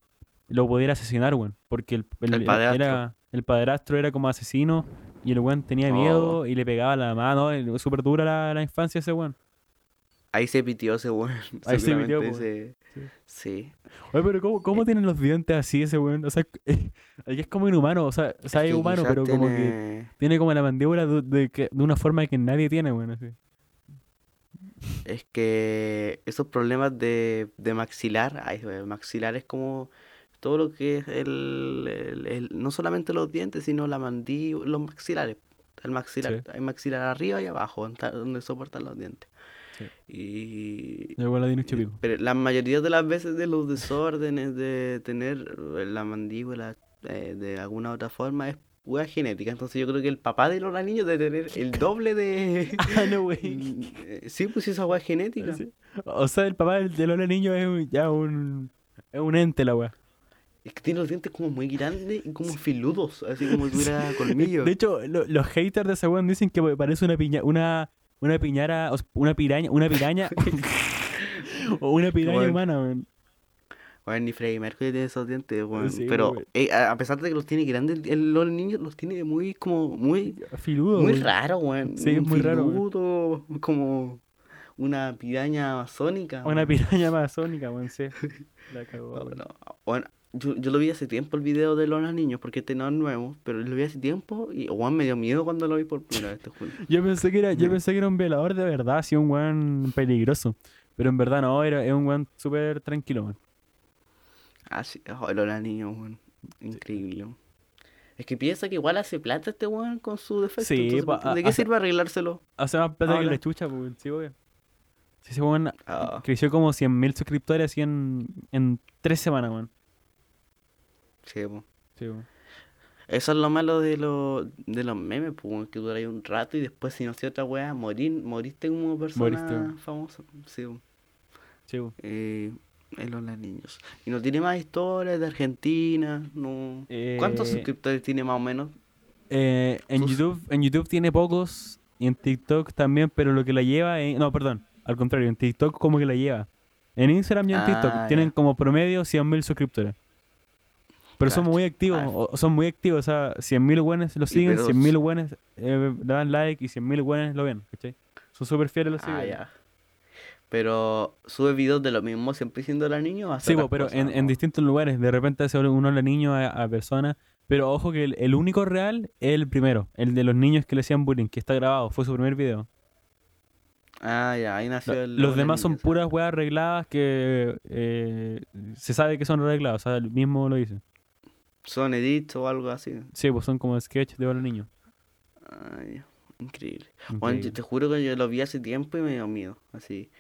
[SPEAKER 1] lo pudiera asesinar, weón. Porque el,
[SPEAKER 2] El padrastro.
[SPEAKER 1] era, el padrastro era como asesino y el weón tenía
[SPEAKER 2] Oh.
[SPEAKER 1] miedo y le pegaba a la mamá, ¿no? Súper dura la, la infancia ese weón.
[SPEAKER 2] Ahí se pitió ese weón. (laughs)
[SPEAKER 1] Ahí se pitió,
[SPEAKER 2] ese-
[SPEAKER 1] Sí.
[SPEAKER 2] Sí.
[SPEAKER 1] Oye, pero ¿cómo, cómo tienen los dientes así ese weón? O sea, (laughs) es como inhumano, o sea, o sea, es humano, pero como que
[SPEAKER 2] tiene-
[SPEAKER 1] como la mandíbula de, de de una forma que nadie tiene, weón. Así.
[SPEAKER 2] Es que esos problemas de, de maxilar, ay, maxilar es como todo lo que es el, el- el- no solamente los dientes, sino la mandíbula, los maxilares. El maxilar,
[SPEAKER 1] Sí.
[SPEAKER 2] hay maxilar arriba y abajo, donde, soportan los dientes.
[SPEAKER 1] Sí.
[SPEAKER 2] Y pero la mayoría de las veces de los desórdenes de tener la mandíbula eh, de alguna otra forma es hueá genética. Entonces yo creo que el papá de los niños debe tener el (laughs) doble de... (laughs)
[SPEAKER 1] Ah, no, güey. (laughs)
[SPEAKER 2] Eh, Sí, pues esa hueá genética.
[SPEAKER 1] Sí. O sea, el papá del Lola Niño es ya un. Es un ente la weá.
[SPEAKER 2] Es que tiene los dientes como muy grandes y como filudos, así como si tuviera colmillos.
[SPEAKER 1] De hecho, lo- los haters de ese weón dicen que parece una piña, una, una piñara, una piraña, una piraña. o una piraña
[SPEAKER 2] Bueno.
[SPEAKER 1] humana, weón.
[SPEAKER 2] Weón, ni Freddie Mercury tiene esos dientes, weón.
[SPEAKER 1] Sí,
[SPEAKER 2] Pero eh, a pesar de que los tiene grandes, el- los niños los tiene muy, como, muy,
[SPEAKER 1] Filudo,
[SPEAKER 2] muy raro, weón.
[SPEAKER 1] Sí, es muy raro,
[SPEAKER 2] como una piraña amazónica.
[SPEAKER 1] Una piraña amazónica, weón, sí. (laughs) La cagó,
[SPEAKER 2] No,
[SPEAKER 1] weón.
[SPEAKER 2] no, Bueno, yo, yo lo vi hace tiempo el video de los niños, porque este no es nuevo, pero lo vi hace tiempo y Juan me dio miedo cuando lo vi por primera vez, te juro. (laughs)
[SPEAKER 1] Yo pensé que era, yo pensé que era un violador de verdad, así un weón peligroso. Pero en verdad no, era, un weón súper tranquilo, weón.
[SPEAKER 2] Ah, sí, oh, los niños, weón. Increíble. weón. Es que piensa que igual hace plata este weón con su defecto.
[SPEAKER 1] Sí,
[SPEAKER 2] entonces,
[SPEAKER 1] pa-
[SPEAKER 2] ¿De
[SPEAKER 1] a-
[SPEAKER 2] qué
[SPEAKER 1] hace-
[SPEAKER 2] sirve arreglárselo?
[SPEAKER 1] Hace más plata que
[SPEAKER 2] Ahora.
[SPEAKER 1] la chucha, pues, weón. Sí, weón. Sí, ese weón
[SPEAKER 2] Ah.
[SPEAKER 1] creció como 100.000 suscriptores así en, en tres semanas, weón.
[SPEAKER 2] Sí, po.
[SPEAKER 1] Sí, weón.
[SPEAKER 2] Eso es lo malo de, los de los memes, pues, weón, que dura ahí un rato y después, si no sé otra weá, morir, moriste como persona
[SPEAKER 1] Moriste, weón.
[SPEAKER 2] famosa. Sí, weón.
[SPEAKER 1] Sí, weón.
[SPEAKER 2] eh, en los niños. Y no tiene más historias de Argentina, no. ¿Cuántos
[SPEAKER 1] Eh,
[SPEAKER 2] suscriptores tiene más o menos?
[SPEAKER 1] Eh, en
[SPEAKER 2] Sus-
[SPEAKER 1] YouTube, en YouTube tiene pocos y en TikTok también, pero lo que la lleva es... No, perdón, al contrario, en TikTok como que la lleva. En Instagram y en TikTok
[SPEAKER 2] Ah,
[SPEAKER 1] tienen como promedio 100.000 suscriptores. Pero son
[SPEAKER 2] Cacho.
[SPEAKER 1] muy activos,
[SPEAKER 2] Ah.
[SPEAKER 1] o- son muy activos, o sea, 100.000 buenos lo siguen,
[SPEAKER 2] pero
[SPEAKER 1] 100.000
[SPEAKER 2] s-
[SPEAKER 1] buenos eh, le dan like y 100.000 buenos lo ven, ¿cachai? Son súper fieles los
[SPEAKER 2] Ah,
[SPEAKER 1] seguidores.
[SPEAKER 2] ya. Pero sube videos de lo mismo siempre siendo la niña o hace
[SPEAKER 1] Sí, pero
[SPEAKER 2] cosas,
[SPEAKER 1] en, en distintos lugares. De repente hace uno le niño a, a personas. Pero ojo que el, el único real es el primero. El de los niños que le hacían bullying, que está grabado. Fue su primer video.
[SPEAKER 2] Ah, ya, ahí nació el.
[SPEAKER 1] los demás son puras weas arregladas que eh, se sabe que son arregladas. O sea, el mismo lo dice.
[SPEAKER 2] Son edits o algo así.
[SPEAKER 1] Sí, pues son como sketches de los niños.
[SPEAKER 2] Ah, ya. Increíble.
[SPEAKER 1] Increíble.
[SPEAKER 2] yo te juro que yo lo vi hace tiempo y me dio miedo. Así.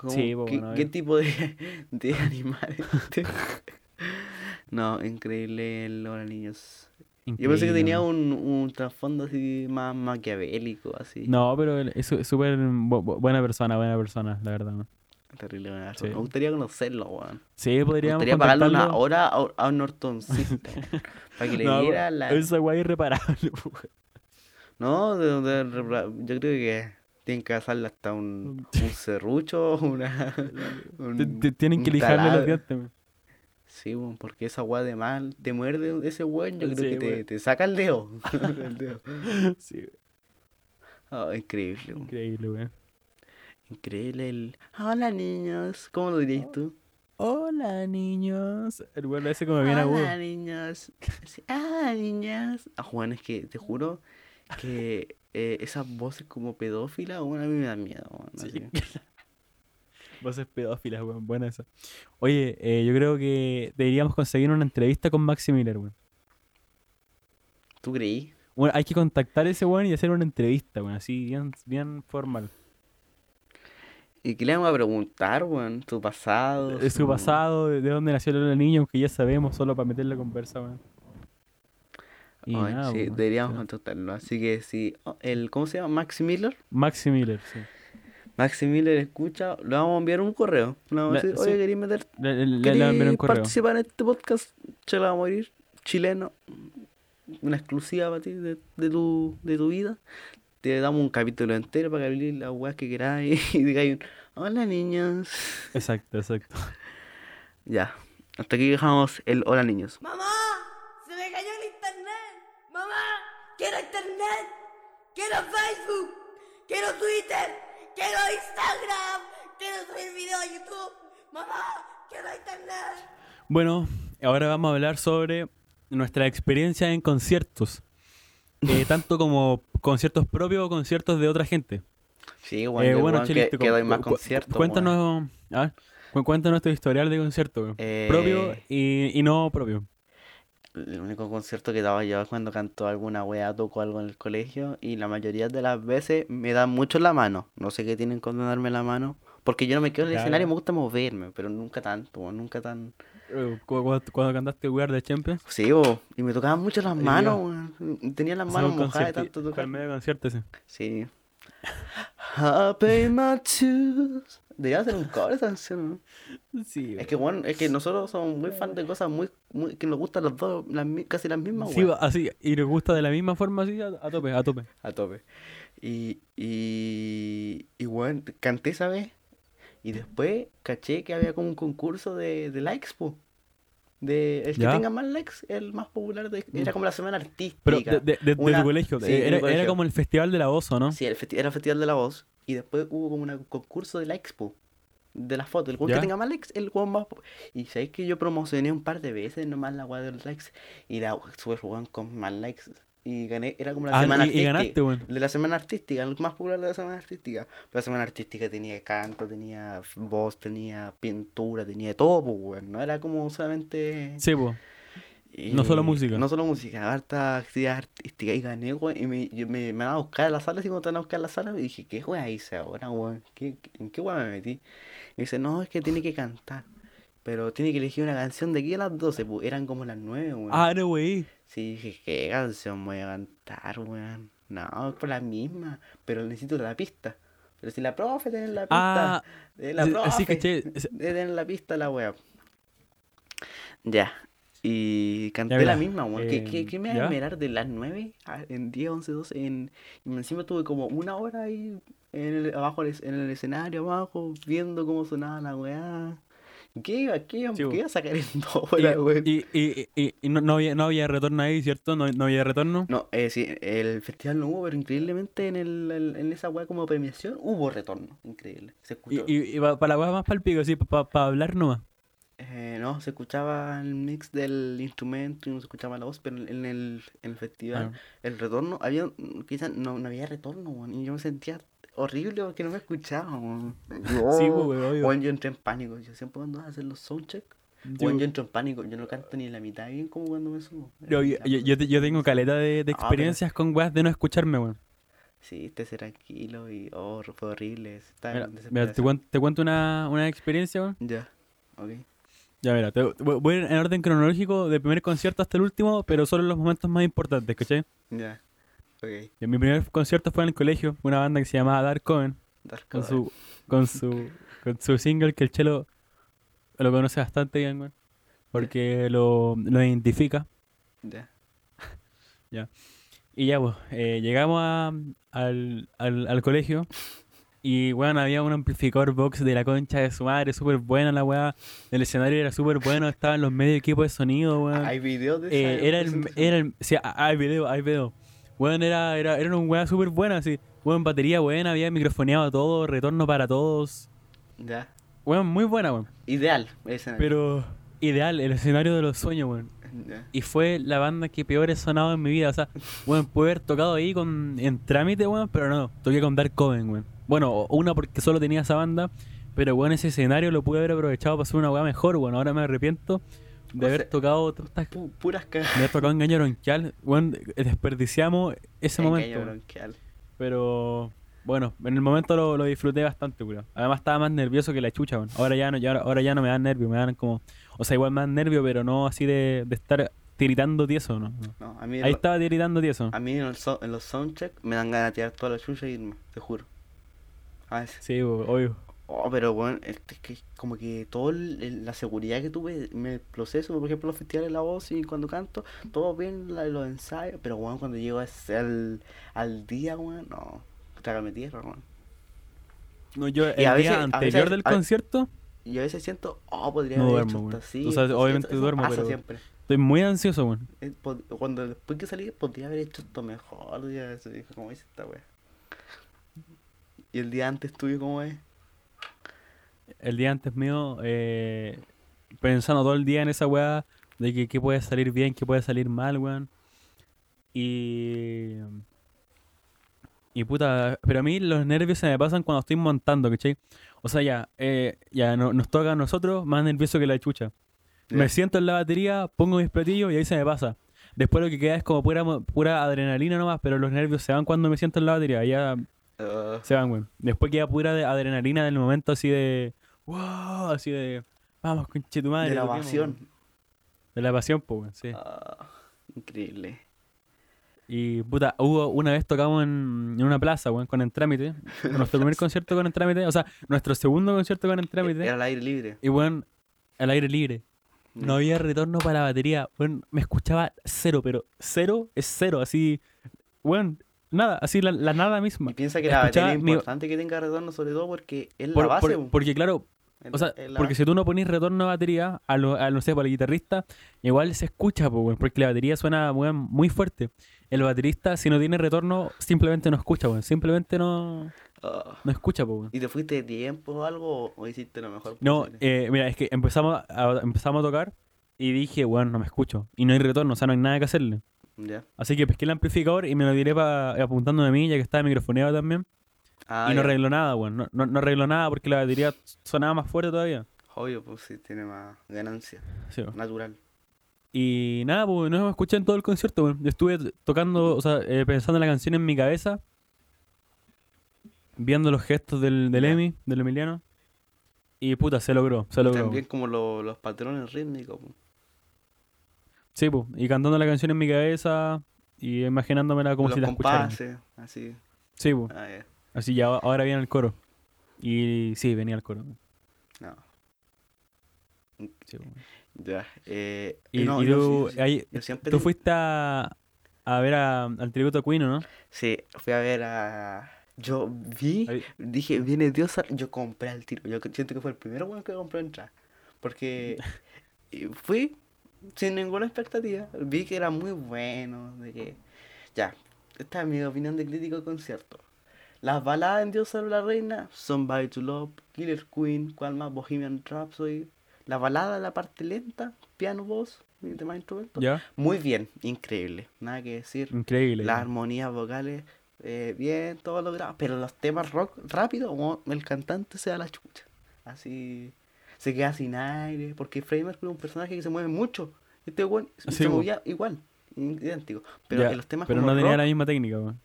[SPEAKER 2] Como,
[SPEAKER 1] Sí,
[SPEAKER 2] ¿qué,
[SPEAKER 1] bueno,
[SPEAKER 2] qué tipo de, (laughs) de animales? (laughs) no, increíble el Hola Niños. Yo pensé que
[SPEAKER 1] Increíble,
[SPEAKER 2] tenía un, un trasfondo así más maquiavélico, así.
[SPEAKER 1] No, pero es súper bu- bu- buena persona, buena persona, la verdad. weón.
[SPEAKER 2] Terrible, buena
[SPEAKER 1] Sí.
[SPEAKER 2] Me gustaría conocerlo, weón.
[SPEAKER 1] Sí,
[SPEAKER 2] Me
[SPEAKER 1] podríamos
[SPEAKER 2] gustaría pagarle una hora a, a un ortoncista. para que le (laughs)
[SPEAKER 1] No,
[SPEAKER 2] diera la.
[SPEAKER 1] Esa es irreparable, weón.
[SPEAKER 2] No, de, de- de- yo creo que tienen que hacerle hasta un, un (laughs) serrucho, una. (laughs) un-
[SPEAKER 1] Te- te- Tienen que lijarle los dientes.
[SPEAKER 2] Sí, weón, porque esa weá de mal te muerde ese weón, yo creo
[SPEAKER 1] Sí,
[SPEAKER 2] que te, te saca el dedo. (laughs) El dedo.
[SPEAKER 1] Sí,
[SPEAKER 2] Ah, increíble, weón.
[SPEAKER 1] increíble, weón.
[SPEAKER 2] Increíble el. Hola niños, ¿cómo lo dirías tú?
[SPEAKER 1] Hola, niños. El weón lo hace como bien agudo.
[SPEAKER 2] Hola niños. Sí, Ah, niñas. Ah, Juan, es que te juro que eh, esas voces como pedófilas, weón, a mí me dan miedo.
[SPEAKER 1] Sí.
[SPEAKER 2] así. (laughs) (laughs)
[SPEAKER 1] Voces pedófilas, weón. Buena esa. Oye, eh, yo creo que deberíamos conseguir una entrevista con Maxi Miller, weón.
[SPEAKER 2] ¿Tú creí?
[SPEAKER 1] Bueno, hay que contactar a ese weón y hacer una entrevista, weón. Así, bien, bien formal.
[SPEAKER 2] ¿Y qué le vamos a preguntar, weón? ¿Tu pasado?
[SPEAKER 1] De su pasado, de, de dónde nació el niño, aunque ya sabemos, solo para meter la conversa, weón. Y
[SPEAKER 2] Ay,
[SPEAKER 1] nada,
[SPEAKER 2] sí,
[SPEAKER 1] weón,
[SPEAKER 2] deberíamos
[SPEAKER 1] sí.
[SPEAKER 2] contactarlo. Así que sí, oh, el, ¿cómo se llama? Maxi Miller.
[SPEAKER 1] Maxi Miller, sí.
[SPEAKER 2] Maxi Miller escucha, le vamos a enviar un correo. Le vamos a decir,
[SPEAKER 1] sí.
[SPEAKER 2] oye, ¿queréis meter?
[SPEAKER 1] Le, le, le- le
[SPEAKER 2] ¿Queréis
[SPEAKER 1] enviaré un correo.
[SPEAKER 2] participar en este podcast? Chela va a morir, chileno. Una exclusiva para ti de, de tu, de tu vida. Te damos un capítulo entero para que hables las weas que queráis (laughs) y digáis un, hola niños.
[SPEAKER 1] Exacto, exacto.
[SPEAKER 2] Ya, hasta aquí dejamos el hola niños.
[SPEAKER 8] ¡Mamá! ¡Se me cayó el internet! ¡Mamá! ¡Quiero internet! ¡Quiero Facebook! ¡Quiero Twitter! ¡Quiero Instagram! ¡Quiero subir video a YouTube! ¡Mamá! ¡Quiero internet!
[SPEAKER 1] Bueno, ahora vamos a hablar sobre nuestra experiencia en conciertos. Eh, (laughs) tanto como conciertos propios o conciertos de otra gente.
[SPEAKER 2] Sí,
[SPEAKER 1] Eh,
[SPEAKER 2] bueno, yo,
[SPEAKER 1] bueno,
[SPEAKER 2] que,
[SPEAKER 1] Chelito,
[SPEAKER 2] que más conciertos.
[SPEAKER 1] Cuéntanos, a ver, cu- cuéntanos tu historial de concierto, weón.
[SPEAKER 2] Eh,
[SPEAKER 1] propio y, y no propio.
[SPEAKER 2] El único concierto que daba yo es cuando cantó alguna wea, tocó algo en el colegio y la mayoría de las veces me dan mucho la mano. No sé qué tienen con darme la mano. Porque yo no me quedo en el
[SPEAKER 1] Ya,
[SPEAKER 2] escenario, me gusta moverme, pero nunca tanto, nunca tan...
[SPEAKER 1] Eh, cu- cu- Cuando, cantaste We Are the Champions.
[SPEAKER 2] Sí, bo, y me tocaban mucho las manos. Tenía las manos mojadas de tanto tocar.
[SPEAKER 1] el medio concierto.
[SPEAKER 2] Sí. I pay my dues. Debería hacer un cover esa canción, ¿no?
[SPEAKER 1] Sí,
[SPEAKER 2] Es que, bueno, es que nosotros somos muy fans de cosas muy, muy que nos gustan los dos, las, casi las mismas,
[SPEAKER 1] Sí, así, y nos gusta de la misma forma así, a, a tope, a tope.
[SPEAKER 2] A tope. Y, y, y bueno, canté esa vez. Y después caché que había como un concurso de, de likes, po. De el que
[SPEAKER 1] Ya.
[SPEAKER 2] tenga más likes, el más popular. de- era como la semana artística.
[SPEAKER 1] Pero de, de- de- de
[SPEAKER 2] Una-
[SPEAKER 1] tu colegio.
[SPEAKER 2] sí,
[SPEAKER 1] era, era como el festival de la oso, ¿no?
[SPEAKER 2] Sí, el festi- era el Festival de la Voz. Y después hubo como un concurso de likes, po, De la foto. El
[SPEAKER 1] ¿Ya?
[SPEAKER 2] que tenga más likes, el weón más. Y sabéis que yo promocioné un par de veces nomás la weá de los likes. Y la super weón con más likes. Y gané, era como la
[SPEAKER 1] Ah,
[SPEAKER 2] semana
[SPEAKER 1] y- y
[SPEAKER 2] artística.
[SPEAKER 1] ganaste.
[SPEAKER 2] De la semana artística, el más popular de la semana artística. Pero la semana artística tenía canto, tenía voz, tenía pintura, tenía todo, pues, weón. No era como solamente.
[SPEAKER 1] Sí, pues. No solo música.
[SPEAKER 2] No solo música, harta actividad artística. Y gané, weón. Y me, yo me, me van a buscar a la sala, así como te van a buscar a la sala. Y dije, ¿qué weón hice ahora, weón? ¿Qué, ¿En qué weón me metí? Y dice, no, es que tiene que cantar. Pero tiene que elegir una canción de aquí a las 12, pues eran como las 9, weón.
[SPEAKER 1] Ah, no, güey.
[SPEAKER 2] Sí, dije, ¿qué canción voy a cantar, weón? No, por la misma. Pero necesito la pista. Pero si la profe tiene la pista.
[SPEAKER 1] Ah,
[SPEAKER 2] la profe.
[SPEAKER 1] sí, caché. Sí.
[SPEAKER 2] Debe tener la pista la wea. Ya. Y canté la misma, weón. ¿Qué, qué,
[SPEAKER 1] eh,
[SPEAKER 2] qué me va a esperar de las 9 a- en 10, 11, 12? En, y encima tuve como una hora ahí en el, abajo en el escenario, abajo, viendo cómo sonaba la weá. ¿Qué iba, qué iba,
[SPEAKER 1] Sí,
[SPEAKER 2] qué iba a sacar en dos horas, weón?
[SPEAKER 1] y, y, y- y no, no había, no había retorno ahí, ¿cierto? No, no había retorno.
[SPEAKER 2] No, eh, sí, el festival no hubo, pero increíblemente en, el, en esa weá como premiación hubo retorno. Increíble. Se escuchó.
[SPEAKER 1] y, para la weá más palpico, sí, para hablar nomás.
[SPEAKER 2] Eh, no, se escuchaba el mix del instrumento y no se escuchaba la voz, pero en el, en el festival,
[SPEAKER 1] Ah.
[SPEAKER 2] el retorno, había, quizás no, no había retorno, y yo me sentía horrible porque no me escuchaba, weón. Yo, (laughs)
[SPEAKER 1] Sí, pues,
[SPEAKER 2] yo entré en pánico, yo siempre cuando vas a hacer los soundcheck,
[SPEAKER 1] Sí,
[SPEAKER 2] weón, yo entro en pánico, yo no canto ni la mitad bien como cuando me subo.
[SPEAKER 1] Yo, yo, yo- yo te- yo tengo caleta de, de
[SPEAKER 2] Ah, pero-
[SPEAKER 1] experiencias con weas de no escucharme, weón.
[SPEAKER 2] Sí, esté tranquilo y, oh, fue horrible,
[SPEAKER 1] Mira, mira, te, cuento, te cuento una, una experiencia, weón.
[SPEAKER 2] Ya, ok.
[SPEAKER 1] Ya, mira, te- voy en orden cronológico del primer concierto hasta el último, pero solo en los momentos más importantes, ¿cachai?
[SPEAKER 2] Ya, ok.
[SPEAKER 1] Y mi primer concierto fue en el colegio, una banda que se llamaba Dark Coven,
[SPEAKER 2] Dark
[SPEAKER 1] con su, con su, con su single que el chelo lo conoce bastante bien, weón. Porque lo, lo identifica.
[SPEAKER 2] Ya.
[SPEAKER 1] Y ya, pues, eh, llegamos a- al, al, al colegio y, weón, había un amplificador box de la concha de su madre, súper buena la weá. El escenario era súper bueno, estaban los medios equipos de sonido, weón.
[SPEAKER 2] Hay videos de
[SPEAKER 1] Eh,
[SPEAKER 2] esa
[SPEAKER 1] era el, era el, sí, ah, hay video, hay video. Weón, era, era, era un weá súper buena, así. Weón, batería buena, había microfoneado todo, retorno para todos.
[SPEAKER 2] Ya.
[SPEAKER 1] Weón, muy buena, weón.
[SPEAKER 2] Ideal, el escenario.
[SPEAKER 1] Pero ideal, el escenario de los sueños, weón. Y fue la banda que peor he sonado en mi vida. O sea, weón, pude haber tocado ahí con, en trámite, weón, pero no, toqué con Dark Coven, weón. Bueno, una porque solo tenía esa banda, pero weón, ese escenario lo pude haber aprovechado para hacer una weá mejor, weón. Ahora me arrepiento de
[SPEAKER 2] O
[SPEAKER 1] haber
[SPEAKER 2] sea,
[SPEAKER 1] tocado estas
[SPEAKER 2] Pu- puras cagas.
[SPEAKER 1] de haber tocado Engaño Bronquial, weón, desperdiciamos ese momento. weón. Pero bueno, en el momento lo, lo disfruté bastante, weón. Además estaba más nervioso que la chucha, weón. Ahora ya no, ya, ahora ya no me dan nervios, me dan como. O sea, igual me dan nervios, pero no así de, de estar tiritando tieso, ¿no? no.
[SPEAKER 2] A mí,
[SPEAKER 1] Ahí
[SPEAKER 2] lo-
[SPEAKER 1] estaba tiritando tieso.
[SPEAKER 2] a mí en, el so- en los soundchecks me dan ganas de tirar toda la chucha y irme, te juro. A veces.
[SPEAKER 1] Sí, obvio.
[SPEAKER 2] Oh, pero bueno, es que como que toda la seguridad que tuve, me proceso, por ejemplo, los festivales de la voz y cuando canto, todo bien la- los ensayos, pero bueno, cuando llego al, al día, weón, no, trágame tierra, weón.
[SPEAKER 1] No, yo el
[SPEAKER 2] a
[SPEAKER 1] día anterior
[SPEAKER 2] veces-
[SPEAKER 1] del concierto
[SPEAKER 2] Y a veces siento, oh, podría
[SPEAKER 1] No
[SPEAKER 2] haber
[SPEAKER 1] duermo,
[SPEAKER 2] hecho esto así.
[SPEAKER 1] O sea,
[SPEAKER 2] sí,
[SPEAKER 1] obviamente
[SPEAKER 2] eso- eso
[SPEAKER 1] duermo, pero-
[SPEAKER 2] siempre.
[SPEAKER 1] estoy muy ansioso, weón.
[SPEAKER 2] Eh, Cuando después que salí, podría haber hecho esto mejor, ya, eso, como dice esta wea. Y el día antes tuyo, ¿cómo es?
[SPEAKER 1] El día antes mío, eh, pensando todo el día en esa weá de que qué puede salir bien, qué puede salir mal, weón. Y. Y puta, pero a mí los nervios se me pasan cuando estoy montando, ¿cachai? O sea, ya, eh, ya no- nos toca a nosotros más nervioso que la chucha. Me siento en la batería, pongo mis platillos y ahí se me pasa. Después lo que queda es como pura, pura adrenalina nomás, pero los nervios se van cuando me siento en la batería, ya
[SPEAKER 2] Ah,
[SPEAKER 1] se van, weón. Después queda pura de adrenalina del momento así de. ¡Wow! Así de. Vamos, conche tu madre.
[SPEAKER 2] de la
[SPEAKER 1] weón. De la pasión, pues, sí.
[SPEAKER 2] Ah, increíble.
[SPEAKER 1] Y puta, hubo una vez tocamos en, en una plaza, weón, con Entrámite. (laughs) nuestro primer concierto con Entrámite, o sea, nuestro segundo concierto con Entrámite.
[SPEAKER 2] Era al aire libre.
[SPEAKER 1] Y weón, al aire libre. No había retorno para la batería. Weón, me escuchaba cero, pero cero es cero, así. Weón, nada, así la, la nada misma.
[SPEAKER 2] Y piensa que la batería es
[SPEAKER 1] mi-
[SPEAKER 2] importante que tenga retorno, sobre todo porque es
[SPEAKER 1] Por-
[SPEAKER 2] la base.
[SPEAKER 1] por-
[SPEAKER 2] po.
[SPEAKER 1] porque claro, O sea, porque si tú no ponís retorno de batería, a, lo, a no sé, para el guitarrista, igual se escucha, porque la batería suena weón, muy fuerte. El baterista, si no tiene retorno, simplemente no escucha, weón. Simplemente no,
[SPEAKER 2] Ah.
[SPEAKER 1] no escucha, po, weón.
[SPEAKER 2] ¿Y te fuiste de tiempo o algo o- hiciste lo mejor
[SPEAKER 1] No, eh, mira, es que empezamos a, empezamos a tocar y dije, bueno, no me escucho. Y no hay retorno, o sea, no hay nada que hacerle.
[SPEAKER 2] Ya.
[SPEAKER 1] Así que pesqué el amplificador y me lo tiré pa, apuntándome a mí, ya que estaba microfoneado también.
[SPEAKER 2] Ah,
[SPEAKER 1] y no arregló nada, weón. No, no, no arregló nada porque la batería sonaba más fuerte todavía.
[SPEAKER 2] Obvio, pues sí, tiene más ganancia.
[SPEAKER 1] Sí, weón.
[SPEAKER 2] Natural.
[SPEAKER 1] Y nada, pues no me escuché en todo el concierto. Yo Estuve tocando, o sea, eh, pensando en la canción en mi cabeza, viendo los gestos del, del. Emi, del Emiliano. Y puta, se logró, se logró.
[SPEAKER 2] también como lo- los patrones rítmicos.
[SPEAKER 1] Sí, pues, y cantando la canción en mi cabeza y imaginándomela como
[SPEAKER 2] los
[SPEAKER 1] si la
[SPEAKER 2] compases, así.
[SPEAKER 1] Sí, pues,
[SPEAKER 2] Ah,
[SPEAKER 1] así ya ahora viene el coro. Y sí, venía el coro.
[SPEAKER 2] No.
[SPEAKER 1] Sí.
[SPEAKER 2] Ya. Eh,
[SPEAKER 1] Y,
[SPEAKER 2] no,
[SPEAKER 1] y
[SPEAKER 2] yo
[SPEAKER 1] tú, ahí-
[SPEAKER 2] yo siempre
[SPEAKER 1] tú fuiste a, a ver a- al tributo a Queen, ¿o ¿no?
[SPEAKER 2] Sí, fui a ver a. Yo vi,
[SPEAKER 1] Ahí-
[SPEAKER 2] dije, viene Dios. Yo compré el tiro. Yo siento que fue el primero bueno que compró entrada. Porque (laughs) fui sin ninguna expectativa. Vi que era muy bueno. De que. Ya, esta es mi opinión de crítico de concierto. Las baladas en Dios sobre la reina, Somebody to Love, Killer Queen, ¿cuál más? Bohemian Rhapsody. La balada, la parte lenta, piano, voz, y demás instrumentos.
[SPEAKER 1] ¿Ya?
[SPEAKER 2] Muy bien, increíble. Nada que decir.
[SPEAKER 1] Increíble.
[SPEAKER 2] Las armonías vocales, eh, bien, todo logrado. Pero los temas rock rápido, como el cantante se da la chucha. Así se queda sin aire. Porque Freddie Mercury es un personaje que se mueve mucho. Este weón se
[SPEAKER 1] Sí,
[SPEAKER 2] movía igual, idéntico. Pero en los temas
[SPEAKER 1] pero
[SPEAKER 2] como
[SPEAKER 1] no tenía
[SPEAKER 2] rock,
[SPEAKER 1] la misma técnica, weón.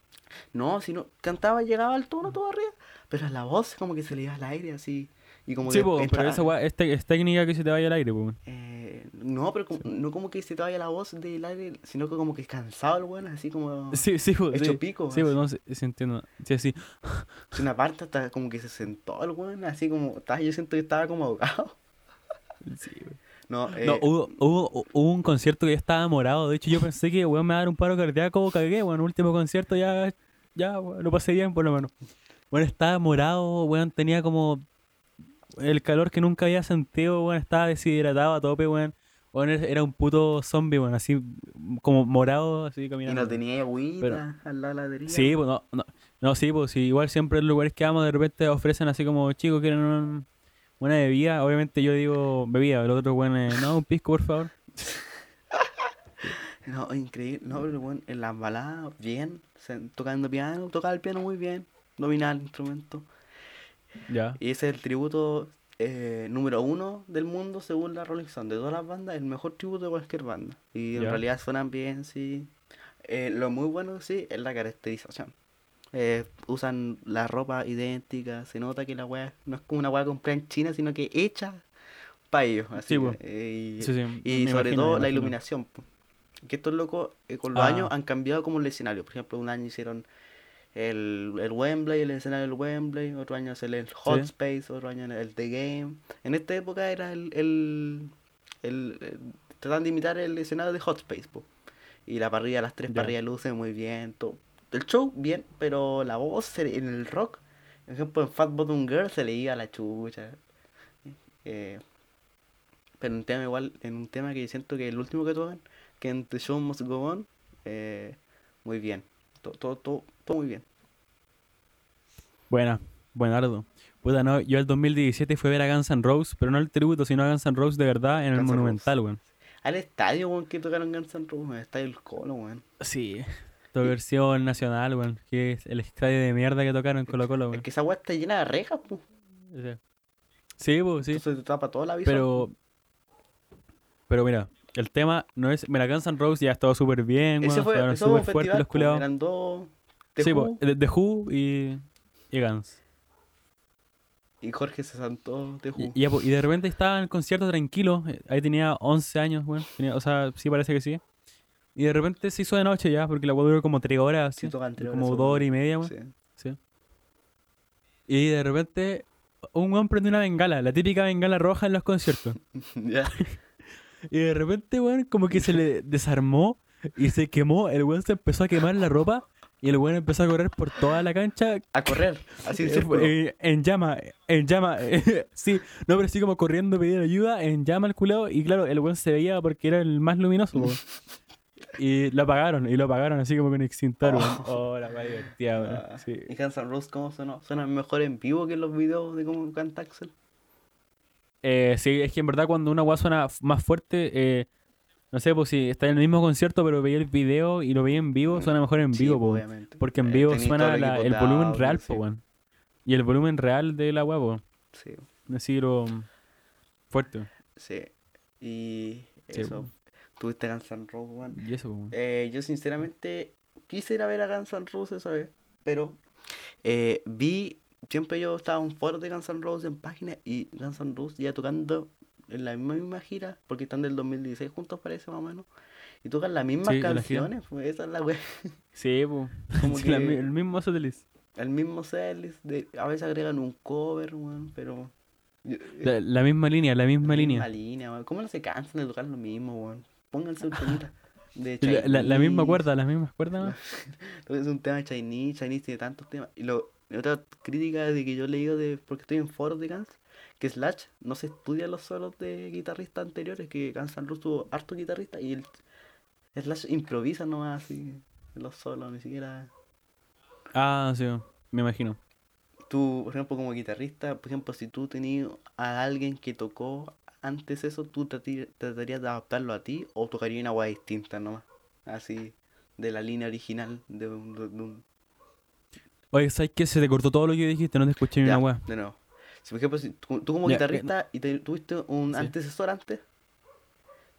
[SPEAKER 2] no, sino cantaba, llegaba al tono todo arriba. Pero la voz como que se le iba al aire así. Y como
[SPEAKER 1] Sí,
[SPEAKER 2] que
[SPEAKER 1] po,
[SPEAKER 2] entra-
[SPEAKER 1] pero esa weá es, es técnica que se te vaya al aire, weón.
[SPEAKER 2] eh, no, pero como- no como que se te vaya la voz del aire, sino que como que cansado el weón, así como...
[SPEAKER 1] Sí, sí, po,
[SPEAKER 2] Hecho
[SPEAKER 1] sí.
[SPEAKER 2] pico,
[SPEAKER 1] Sí,
[SPEAKER 2] así.
[SPEAKER 1] no, sí, sí entiendo. Sí, sí.
[SPEAKER 2] Sí, Una parte hasta como que se sentó el weón, así como, yo siento que estaba como ahogado. (laughs)
[SPEAKER 1] Sí, weón.
[SPEAKER 2] No, eh,
[SPEAKER 1] No, hubo, hubo, hubo un concierto que ya estaba morado. De hecho, yo pensé que, weón, me iba a dar un paro cardíaco. Cagué, weón. Último concierto ya, ya, weón, lo pasé bien, por lo menos. Bueno, estaba morado, weón. Tenía como el calor que nunca había sentido, weón. Estaba deshidratado a tope, weón. Weón, era- un puto zombie, weón. Así, como morado, así
[SPEAKER 2] y
[SPEAKER 1] caminando.
[SPEAKER 2] no tenía agüita
[SPEAKER 1] Pero-
[SPEAKER 2] al lado de la.
[SPEAKER 1] Sí, pues no, no, no, sí, pues sí, igual siempre en lugares que vamos de repente ofrecen así como, chicos, quieren un- una bebida. Obviamente yo digo bebida, el otro, weón, eh, no, un pisco, por favor. (laughs)
[SPEAKER 2] No, increíble. No, pero bueno, en las baladas, bien, tocando piano, tocaba el piano muy bien, dominaba el instrumento.
[SPEAKER 1] Ya.
[SPEAKER 2] Y ese es el tributo eh, número uno del mundo según la Rolling Stone. De todas las bandas, el mejor tributo de cualquier banda. Y en realidad suenan bien, sí. Eh, lo muy bueno, sí, es la caracterización. Eh, usan la ropa idéntica, se nota que la weá no es como una weá comprada en China, sino que hecha para ellos. Así,
[SPEAKER 1] Sí,
[SPEAKER 2] y
[SPEAKER 1] Sí, sí,
[SPEAKER 2] y sobre
[SPEAKER 1] imagino,
[SPEAKER 2] todo la iluminación. Que estos locos con los
[SPEAKER 1] Ah.
[SPEAKER 2] años han cambiado como el escenario. Por ejemplo, un año hicieron el, el Wembley, el escenario del Wembley, otro año hacen el Hot
[SPEAKER 1] Sí.
[SPEAKER 2] Space, otro año el The Game. En esta época era el, el, el, el- trataban de imitar el escenario de Hot Space. po. Y la parrilla, las tres parrillas luces muy bien. Todo. El show bien, pero la voz en el rock, por ejemplo en Fat Bottom Girl se le iba a la chucha. Eh, pero en un tema igual, en un tema que siento que el último que tocan, que en The Show Must Go On, eh, muy bien. Todo, todo, todo, todo muy bien.
[SPEAKER 1] Buena, buenardo. Puta, no, yo el 2017 fui a ver a Guns N' Roses, pero no el tributo, sino a Guns N' Roses de verdad en el Monumental, weón.
[SPEAKER 2] Al estadio, weón, que tocaron Guns N' Roses, el estadio del Colo, weón.
[SPEAKER 1] Sí. Tu versión nacional, weón. Que es el estadio de mierda que tocaron en Colo Colo,
[SPEAKER 2] Es
[SPEAKER 1] weón.
[SPEAKER 2] que esa weá está llena de rejas, pues.
[SPEAKER 1] Sí. Pues, sí.
[SPEAKER 2] Entonces te tapa toda la visual.
[SPEAKER 1] Pero. Pero mira, el tema no es. Mira, Guns N' Roses ya estaba súper bien,
[SPEAKER 2] Ese
[SPEAKER 1] weón.
[SPEAKER 2] fue, eso fue un
[SPEAKER 1] súper fuertes
[SPEAKER 2] festival,
[SPEAKER 1] los
[SPEAKER 2] po, eran dos. The
[SPEAKER 1] Sí,
[SPEAKER 2] Who
[SPEAKER 1] de Who y. Y Guns.
[SPEAKER 2] y Jorge se santó
[SPEAKER 1] Y,
[SPEAKER 2] Who.
[SPEAKER 1] y ya, po, y de repente estaba en el concierto tranquilo. eh, Ahí tenía 11 años. Tenía- o sea, sí parece que sí. Y de repente se hizo de noche ya, porque la weá duró como 3 horas,
[SPEAKER 2] Sí,
[SPEAKER 1] así,
[SPEAKER 2] tocan tres
[SPEAKER 1] como
[SPEAKER 2] horas,
[SPEAKER 1] 2
[SPEAKER 2] weón.
[SPEAKER 1] horas y media, weón.
[SPEAKER 2] Sí.
[SPEAKER 1] Sí. Y de repente un weón prendió una bengala, la típica bengala roja en los conciertos. (laughs)
[SPEAKER 2] ya. (laughs)
[SPEAKER 1] Y de repente, weón, como que se le desarmó y se quemó. El weón se empezó a quemar la ropa y el weón empezó a correr por toda la cancha
[SPEAKER 2] A correr, así en
[SPEAKER 1] eh,
[SPEAKER 2] círculo.
[SPEAKER 1] eh, en llama, en llama, (laughs) sí, no, pero así como corriendo pidiendo ayuda, en llama el culeo, y claro, el weón se veía porque era el más luminoso. (laughs) Y lo apagaron, y lo apagaron así como con extintor, weón. (laughs) Oh, la weá divertida, weón.
[SPEAKER 2] Ah,
[SPEAKER 1] Sí.
[SPEAKER 2] ¿Y Guns N' Roses cómo sonó? ¿Suena mejor en vivo que en los videos de cómo canta Axel?
[SPEAKER 1] Eh, sí, es que en verdad cuando una weá suena más fuerte, eh, no sé, pues si está en el mismo concierto, pero veía el video y lo veía en vivo, suena mejor en
[SPEAKER 2] Sí,
[SPEAKER 1] vivo, po.
[SPEAKER 2] obviamente.
[SPEAKER 1] Porque en
[SPEAKER 2] Eh,
[SPEAKER 1] vivo suena
[SPEAKER 2] el
[SPEAKER 1] la- volumen real,
[SPEAKER 2] sí.
[SPEAKER 1] po, weón. Y el volumen real de la po.
[SPEAKER 2] Sí,
[SPEAKER 1] Así lo fuerte.
[SPEAKER 2] sí. Y eso. Tuviste Guns N' Roses, weón.
[SPEAKER 1] Y eso, po.
[SPEAKER 2] Eh, yo sinceramente quise ir a ver a Guns N' Roses esa vez, pero eh, vi, siempre yo estaba un foro de Guns N' Roses en página y Guns N' Roses ya tocando en la misma, misma gira, porque están del 2016 juntos parece más o menos, y tocan las mismas
[SPEAKER 1] Sí, de la
[SPEAKER 2] canciones, pues esa es la wea, (laughs)
[SPEAKER 1] Sí. (laughs)
[SPEAKER 2] Como (laughs)
[SPEAKER 1] Sí, la
[SPEAKER 2] que-
[SPEAKER 1] el mismo Satelis.
[SPEAKER 2] el mismo setlist, de, a veces agregan un cover, weón, pero... yo-
[SPEAKER 1] La, la misma línea, la misma
[SPEAKER 2] la
[SPEAKER 1] línea.
[SPEAKER 2] misma línea, weón. ¿Cómo no se cansan de tocar lo mismo, weón? Pónganse un temita de
[SPEAKER 1] La, la- la misma cuerda, las mismas cuerdas. ¿no?
[SPEAKER 2] Es un tema de Chinese, Chinese tiene tantos temas. Y lo, otra crítica de que yo he leído de, porque estoy en foros de Guns, que Slash no se estudia los solos de guitarristas anteriores, que Guns N' Roses tuvo harto guitarrista y el Slash improvisa nomás así los solos, ni siquiera...
[SPEAKER 1] Ah, sí, me imagino.
[SPEAKER 2] Tú, por ejemplo, como guitarrista, por ejemplo, si tú tenías a alguien que tocó antes eso, tú tratarías de adaptarlo a ti o tocarías una guay distinta nomás, así, de la línea original de un... de un-
[SPEAKER 1] Oye, ¿sabes qué? Se te cortó todo lo que dijiste, no te escuché ni
[SPEAKER 2] Ya,
[SPEAKER 1] una weá.
[SPEAKER 2] de nuevo. Si, por ejemplo, si tú, tú como
[SPEAKER 1] Ya,
[SPEAKER 2] guitarrista y te- tuviste un
[SPEAKER 1] Sí.
[SPEAKER 2] antecesor antes,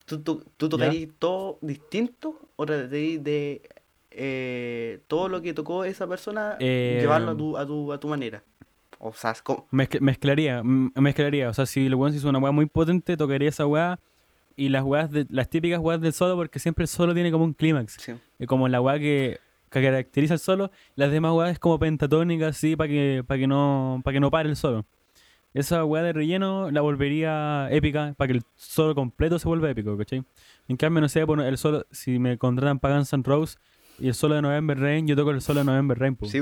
[SPEAKER 2] ¿tú, tú, tú tocarías todo distinto o tratarías de eh, todo lo que tocó esa persona
[SPEAKER 1] Eh,
[SPEAKER 2] llevarlo a tu, a tu, a tu manera? O sea,
[SPEAKER 1] Mezcl- mezclaría, mezclaría. O sea, si el weón se hizo una weá muy potente, tocaría esa weá. Y las weas de, las típicas weas del solo, porque siempre el solo tiene como un clímax.
[SPEAKER 2] sí.
[SPEAKER 1] Y como la weá que, que caracteriza el solo, las demás weas es como pentatónica, así, para que, para que no, para que no pare el solo. Esa weá de relleno la volvería épica, para que el solo completo se vuelva épico, ¿cachai? En cambio, no sé, bueno, el solo, si me contratan para Guns N' Roses y el solo de November Rain, yo toco el solo de November Rain, po.
[SPEAKER 2] Sí.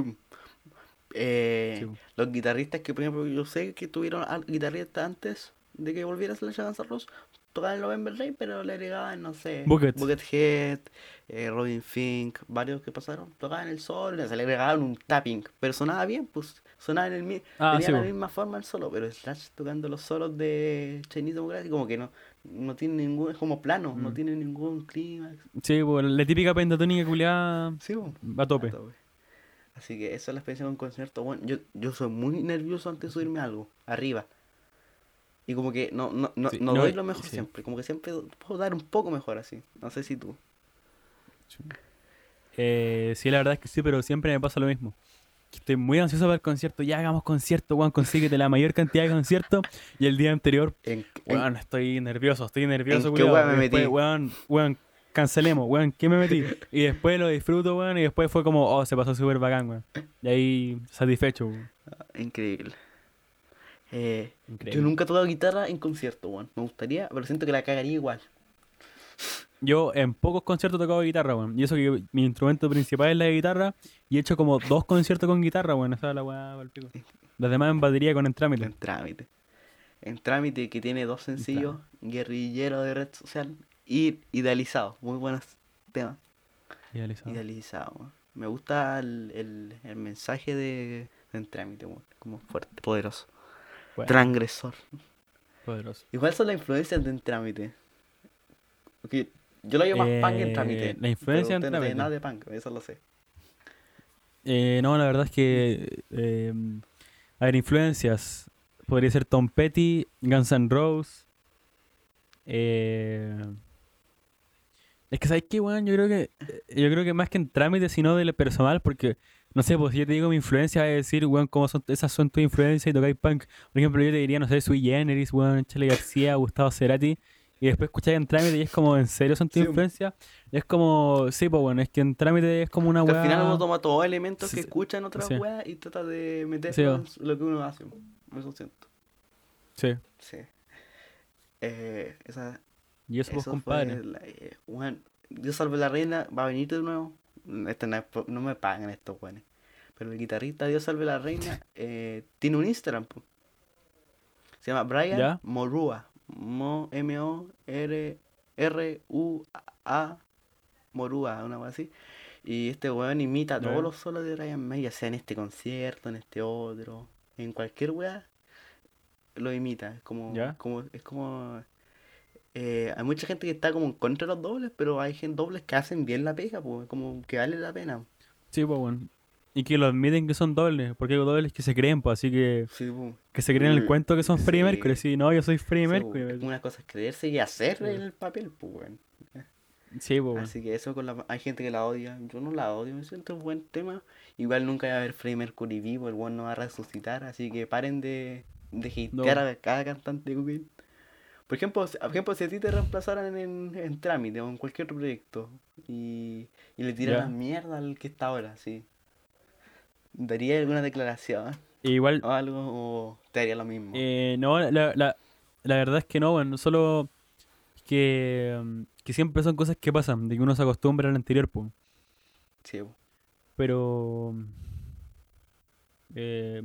[SPEAKER 2] Eh,
[SPEAKER 1] Sí.
[SPEAKER 2] Los guitarristas que, por ejemplo, yo sé que tuvieron guitarristas antes de que volviera Slash a Guns N' Roses, tocaban November Rain, pero le agregaban, no sé,
[SPEAKER 1] Bucket.
[SPEAKER 2] Buckethead, eh, Robin Fink, varios que pasaron, tocaban el solo, se le agregaban un tapping, pero sonaba bien, pues sonaba en el
[SPEAKER 1] Ah,
[SPEAKER 2] tenía
[SPEAKER 1] sí,
[SPEAKER 2] la misma forma el solo, pero Slash tocando los solos de Chinese Democracy como que no, no tiene ningún, es como plano, no
[SPEAKER 1] Mm.
[SPEAKER 2] tiene ningún clímax.
[SPEAKER 1] Sí, po, la típica pentatónica culiada
[SPEAKER 2] Sí, po.
[SPEAKER 1] a tope.
[SPEAKER 2] A tope. Así que esa es la experiencia con un concierto. Bueno, yo, yo soy muy nervioso antes de subirme a algo, arriba. Y como que no, no, no,
[SPEAKER 1] Sí,
[SPEAKER 2] no doy lo mejor
[SPEAKER 1] sí.
[SPEAKER 2] siempre. Como que siempre puedo dar un poco mejor así. No sé si tú.
[SPEAKER 1] Eh, sí, la verdad es que sí, pero siempre me pasa lo mismo. Estoy muy ansioso para el concierto. Ya hagamos concierto, weón. Consíguete la mayor cantidad de conciertos. Y el día anterior,
[SPEAKER 2] En, en-
[SPEAKER 1] weón, estoy nervioso, estoy nervioso,
[SPEAKER 2] ¿En qué weá me
[SPEAKER 1] después,
[SPEAKER 2] metí?
[SPEAKER 1] Weón, weón, cancelemos, weón, ¿qué me metí? Y después lo disfruto, weón. Y después fue como, oh, se pasó súper bacán, weón. Y ahí satisfecho, weón.
[SPEAKER 2] increíble. Eh, yo nunca he tocado guitarra en concierto, weón. Me gustaría, pero siento que la cagaría igual.
[SPEAKER 1] Yo en pocos conciertos he tocado guitarra, weón. Y eso que mi instrumento principal es la guitarra. Y he hecho como dos conciertos con guitarra, weón. Esa es la weá pa'l pico. Las demás en batería con el trámite.
[SPEAKER 2] En trámite. En trámite que tiene dos sencillos, Guerrillero de Red Social y Idealizado. Muy buenos temas.
[SPEAKER 1] Idealizado.
[SPEAKER 2] Idealizado. weón. Me gusta el, el, el mensaje de, de En trámite, weón. Como fuerte, poderoso.
[SPEAKER 1] Bueno,
[SPEAKER 2] Transgresor.
[SPEAKER 1] poderoso.
[SPEAKER 2] ¿Y cuáles son las influencias de En trámite? Porque yo lo digo más punk en
[SPEAKER 1] Eh,
[SPEAKER 2] trámite.
[SPEAKER 1] la influencia
[SPEAKER 2] pero
[SPEAKER 1] en
[SPEAKER 2] no
[SPEAKER 1] Trámite.
[SPEAKER 2] nada de punk, eso lo sé.
[SPEAKER 1] Eh, no, la verdad es que. eh, a ver, influencias. Podría ser Tom Petty, Guns N' Roses. Eh, es que, ¿sabes qué, weón? Yo creo que. eh, Yo creo que más que en trámite, sino de lo personal, porque. No sé, pues si yo te digo mi influencia, es decir, weón, cómo son, esas son tus influencias y tocáis punk. Por ejemplo, yo te diría, no sé, Sui Generis, weón, Charlie García, Gustavo Cerati. Y después escucháis en trámite y es como, ¿en serio son tus
[SPEAKER 2] Sí.
[SPEAKER 1] influencias? Es como, sí, pues bueno, es que en trámite es como una weá.
[SPEAKER 2] al final uno toma todos los elementos
[SPEAKER 1] Sí,
[SPEAKER 2] que
[SPEAKER 1] sí.
[SPEAKER 2] escucha en otras
[SPEAKER 1] Sí.
[SPEAKER 2] weas y trata de
[SPEAKER 1] o-
[SPEAKER 2] lo que uno hace. Eso siento.
[SPEAKER 1] Sí.
[SPEAKER 2] Sí. Eh, esa,
[SPEAKER 1] Y eso, pues,
[SPEAKER 2] eso
[SPEAKER 1] compadre.
[SPEAKER 2] fue la- eh, weón, Dios salve la reina, va a venir de nuevo. Este no, es no me pagan estos weones. Pero el guitarrista Dios salve la reina (laughs) eh, tiene un Instagram. po. Se llama Brian
[SPEAKER 1] ¿Ya?
[SPEAKER 2] Morua. Mo, M-O-R-R-U-A. Morua, una cosa así. Y este weón imita todos los solos de Brian May, ya sea en este concierto, en este otro, en cualquier weá, lo imita. Es como,
[SPEAKER 1] Ya.
[SPEAKER 2] como, es como eh, hay mucha gente que está como en contra de los dobles, pero hay gente dobles que hacen bien la pega, pues, como que vale la pena.
[SPEAKER 1] Sí, pues bueno. Y que lo admiten que son dobles, porque hay dobles que se creen, pues así que,
[SPEAKER 2] Sí, pues.
[SPEAKER 1] que se creen el
[SPEAKER 2] Mm,
[SPEAKER 1] cuento que son Freddie
[SPEAKER 2] sí.
[SPEAKER 1] Mercury. Sí, no, yo soy Freddie
[SPEAKER 2] Sí,
[SPEAKER 1] Mercury.
[SPEAKER 2] pues, una cosa es creerse y hacer
[SPEAKER 1] Sí.
[SPEAKER 2] el papel, pues, weón.
[SPEAKER 1] Sí, pues bueno.
[SPEAKER 2] Así que eso con la... Hay gente que la odia. Yo no la odio, me siento un buen tema. Igual nunca va a haber Freddie Mercury vivo, el weón no va a resucitar. Así que paren de, de
[SPEAKER 1] No.
[SPEAKER 2] a cada cantante. Por ejemplo, si- por ejemplo, si a ti te reemplazaran en, en trámite o en cualquier otro proyecto y, y le tiraran
[SPEAKER 1] Ya.
[SPEAKER 2] mierda al que está ahora, sí. ¿Daría alguna declaración
[SPEAKER 1] igual,
[SPEAKER 2] o algo o te haría lo mismo?
[SPEAKER 1] eh, no, la, la, la verdad es que no, bueno, solo que, que siempre son cosas que pasan, de que uno se acostumbra al anterior, pues.
[SPEAKER 2] Sí, po.
[SPEAKER 1] Pero eh,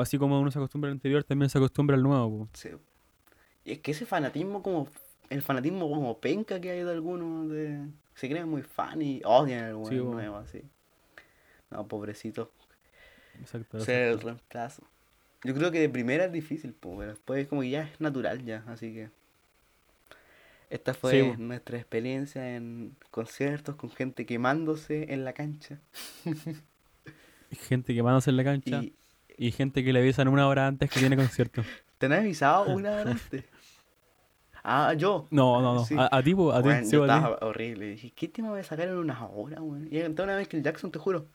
[SPEAKER 1] así como uno se acostumbra al anterior, también se acostumbra al nuevo.
[SPEAKER 2] Sí. Y es que ese fanatismo como el fanatismo como penca que hay de algunos de se creen muy fan y odian al
[SPEAKER 1] Sí,
[SPEAKER 2] weón
[SPEAKER 1] bo.
[SPEAKER 2] nuevo así. No, pobrecito.
[SPEAKER 1] Exacto.
[SPEAKER 2] Ser el reemplazo. Yo creo que de primera es difícil, po, pero después como que ya es natural ya, así que esta fue
[SPEAKER 1] Sí,
[SPEAKER 2] nuestra experiencia en conciertos con gente quemándose en la cancha (laughs)
[SPEAKER 1] Gente quemándose en la cancha
[SPEAKER 2] y
[SPEAKER 1] y gente que le avisan una hora antes que tiene concierto. (laughs)
[SPEAKER 2] ¿te han avisado (laughs) una hora antes? Ah, yo.
[SPEAKER 1] No, no, no.
[SPEAKER 2] Sí.
[SPEAKER 1] A, a ti, po, a ti,
[SPEAKER 2] Weón,
[SPEAKER 1] sí,
[SPEAKER 2] yo
[SPEAKER 1] a ti.
[SPEAKER 2] estaba horrible. Dije, ¿qué tema voy a sacar en una hora, weón? Y canté una vez que el Jackson, te juro.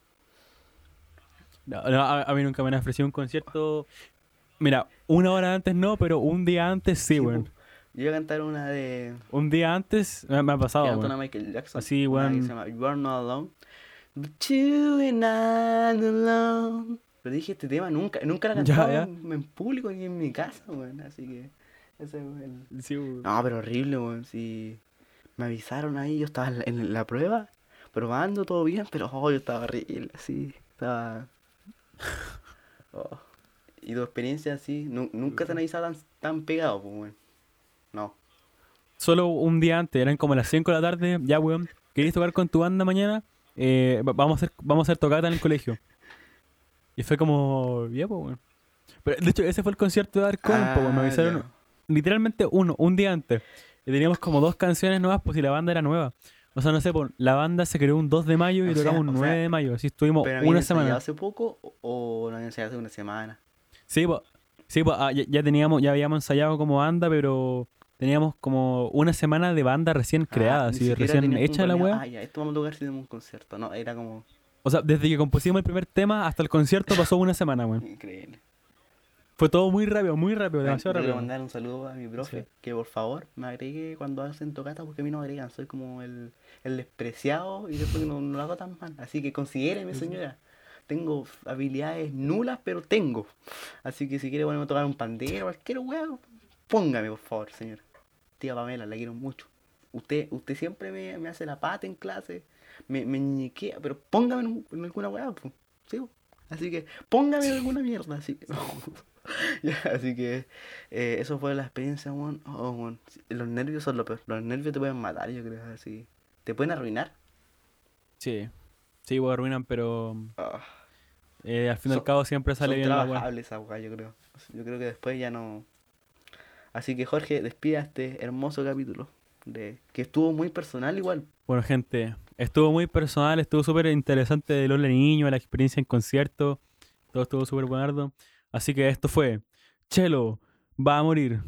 [SPEAKER 1] No, no, a, a mí nunca me han ofrecido un concierto. Mira, una hora antes no, pero un día antes sí,
[SPEAKER 2] Sí,
[SPEAKER 1] weón.
[SPEAKER 2] Yo iba a cantar una de.
[SPEAKER 1] Un día antes me, me ha pasado,
[SPEAKER 2] una
[SPEAKER 1] weón.
[SPEAKER 2] Michael Jackson.
[SPEAKER 1] Así,
[SPEAKER 2] una que
[SPEAKER 1] weón.
[SPEAKER 2] se llama You Are Not Alone. But you and alone. Pero dije, este tema nunca, nunca la cantaba. En, en público ni en mi casa, weón. Así que. Ese el.
[SPEAKER 1] Sí, weón.
[SPEAKER 2] No, pero horrible, weón. Sí. Me avisaron ahí, yo estaba en la, en la prueba, probando todo bien, pero oh, yo estaba horrible, así. Estaba. (laughs) Oh. ¿Y tu experiencia así? Nu- ¿Nunca te han avisado tan, tan pegado, pues, weón? No.
[SPEAKER 1] Solo un día antes, eran como las 5 de la tarde. Ya, weón. ¿Queréis tocar con tu banda mañana? Eh, va- vamos, a hacer, vamos a hacer tocata en el colegio. Y fue como, ya, pues, weón. Pero, de hecho, ese fue el concierto de Dark Coven, po, weón. Me
[SPEAKER 2] Ah,
[SPEAKER 1] avisaron. Literalmente uno, un día antes. Y teníamos como dos canciones nuevas, pues si la banda era nueva. O sea, no sé, pues, la banda se creó un 2 de mayo y tocamos un
[SPEAKER 2] o sea,
[SPEAKER 1] 9 de mayo. Así estuvimos
[SPEAKER 2] ¿Pero habían
[SPEAKER 1] una semana.
[SPEAKER 2] hace poco o, lo habían ensayado hace una semana?
[SPEAKER 1] Sí, pues, sí, pues, ah, ya, ya teníamos, ya habíamos ensayado como banda, pero teníamos como una semana de banda recién creada,
[SPEAKER 2] Ah,
[SPEAKER 1] así, recién hecha la
[SPEAKER 2] planeado, Ah, ya, esto vamos a tocar si tenemos un concierto. No, era como
[SPEAKER 1] O sea, desde que compusimos el primer tema hasta el concierto pasó una semana, weón.
[SPEAKER 2] increíble.
[SPEAKER 1] Fue todo muy rápido, muy rápido, demasiado
[SPEAKER 2] yo quiero
[SPEAKER 1] rápido.
[SPEAKER 2] mandar un saludo a mi profe,
[SPEAKER 1] Sí.
[SPEAKER 2] que por favor me agregue cuando hacen tocata, porque a mí no agregan, soy como el, el despreciado y después no, no lo hago tan mal. Así que considéreme, señora. Tengo habilidades nulas, pero tengo. Así que si quiere ponerme a tocar un pandero, cualquier huevo, póngame, por favor, señora. Tía Pamela, la quiero mucho. Usted, usted siempre me, me hace la pata en clase, me, me ñiquea, pero póngame en, un- en alguna hueá, pues. ¿sí? Así que póngame en alguna mierda, así. (laughs) (laughs) Ya, así que eh, eso fue la experiencia, weón. Oh, weón. Los nervios son lo peor. Los nervios te pueden matar, yo creo, así. Te pueden arruinar.
[SPEAKER 1] Sí, sí, pues arruinan, pero
[SPEAKER 2] Ah,
[SPEAKER 1] eh, al fin y al cabo siempre sale
[SPEAKER 2] son
[SPEAKER 1] bien la weá.
[SPEAKER 2] trabajables esa yo creo. Yo creo que después ya no. Así que Jorge, despida este hermoso capítulo. De... Que estuvo muy personal igual.
[SPEAKER 1] Bueno, gente, estuvo muy personal, estuvo súper interesante de Lola Niño, la experiencia en concierto, todo estuvo súper buenardo. Así que esto fue Chelo va a morir.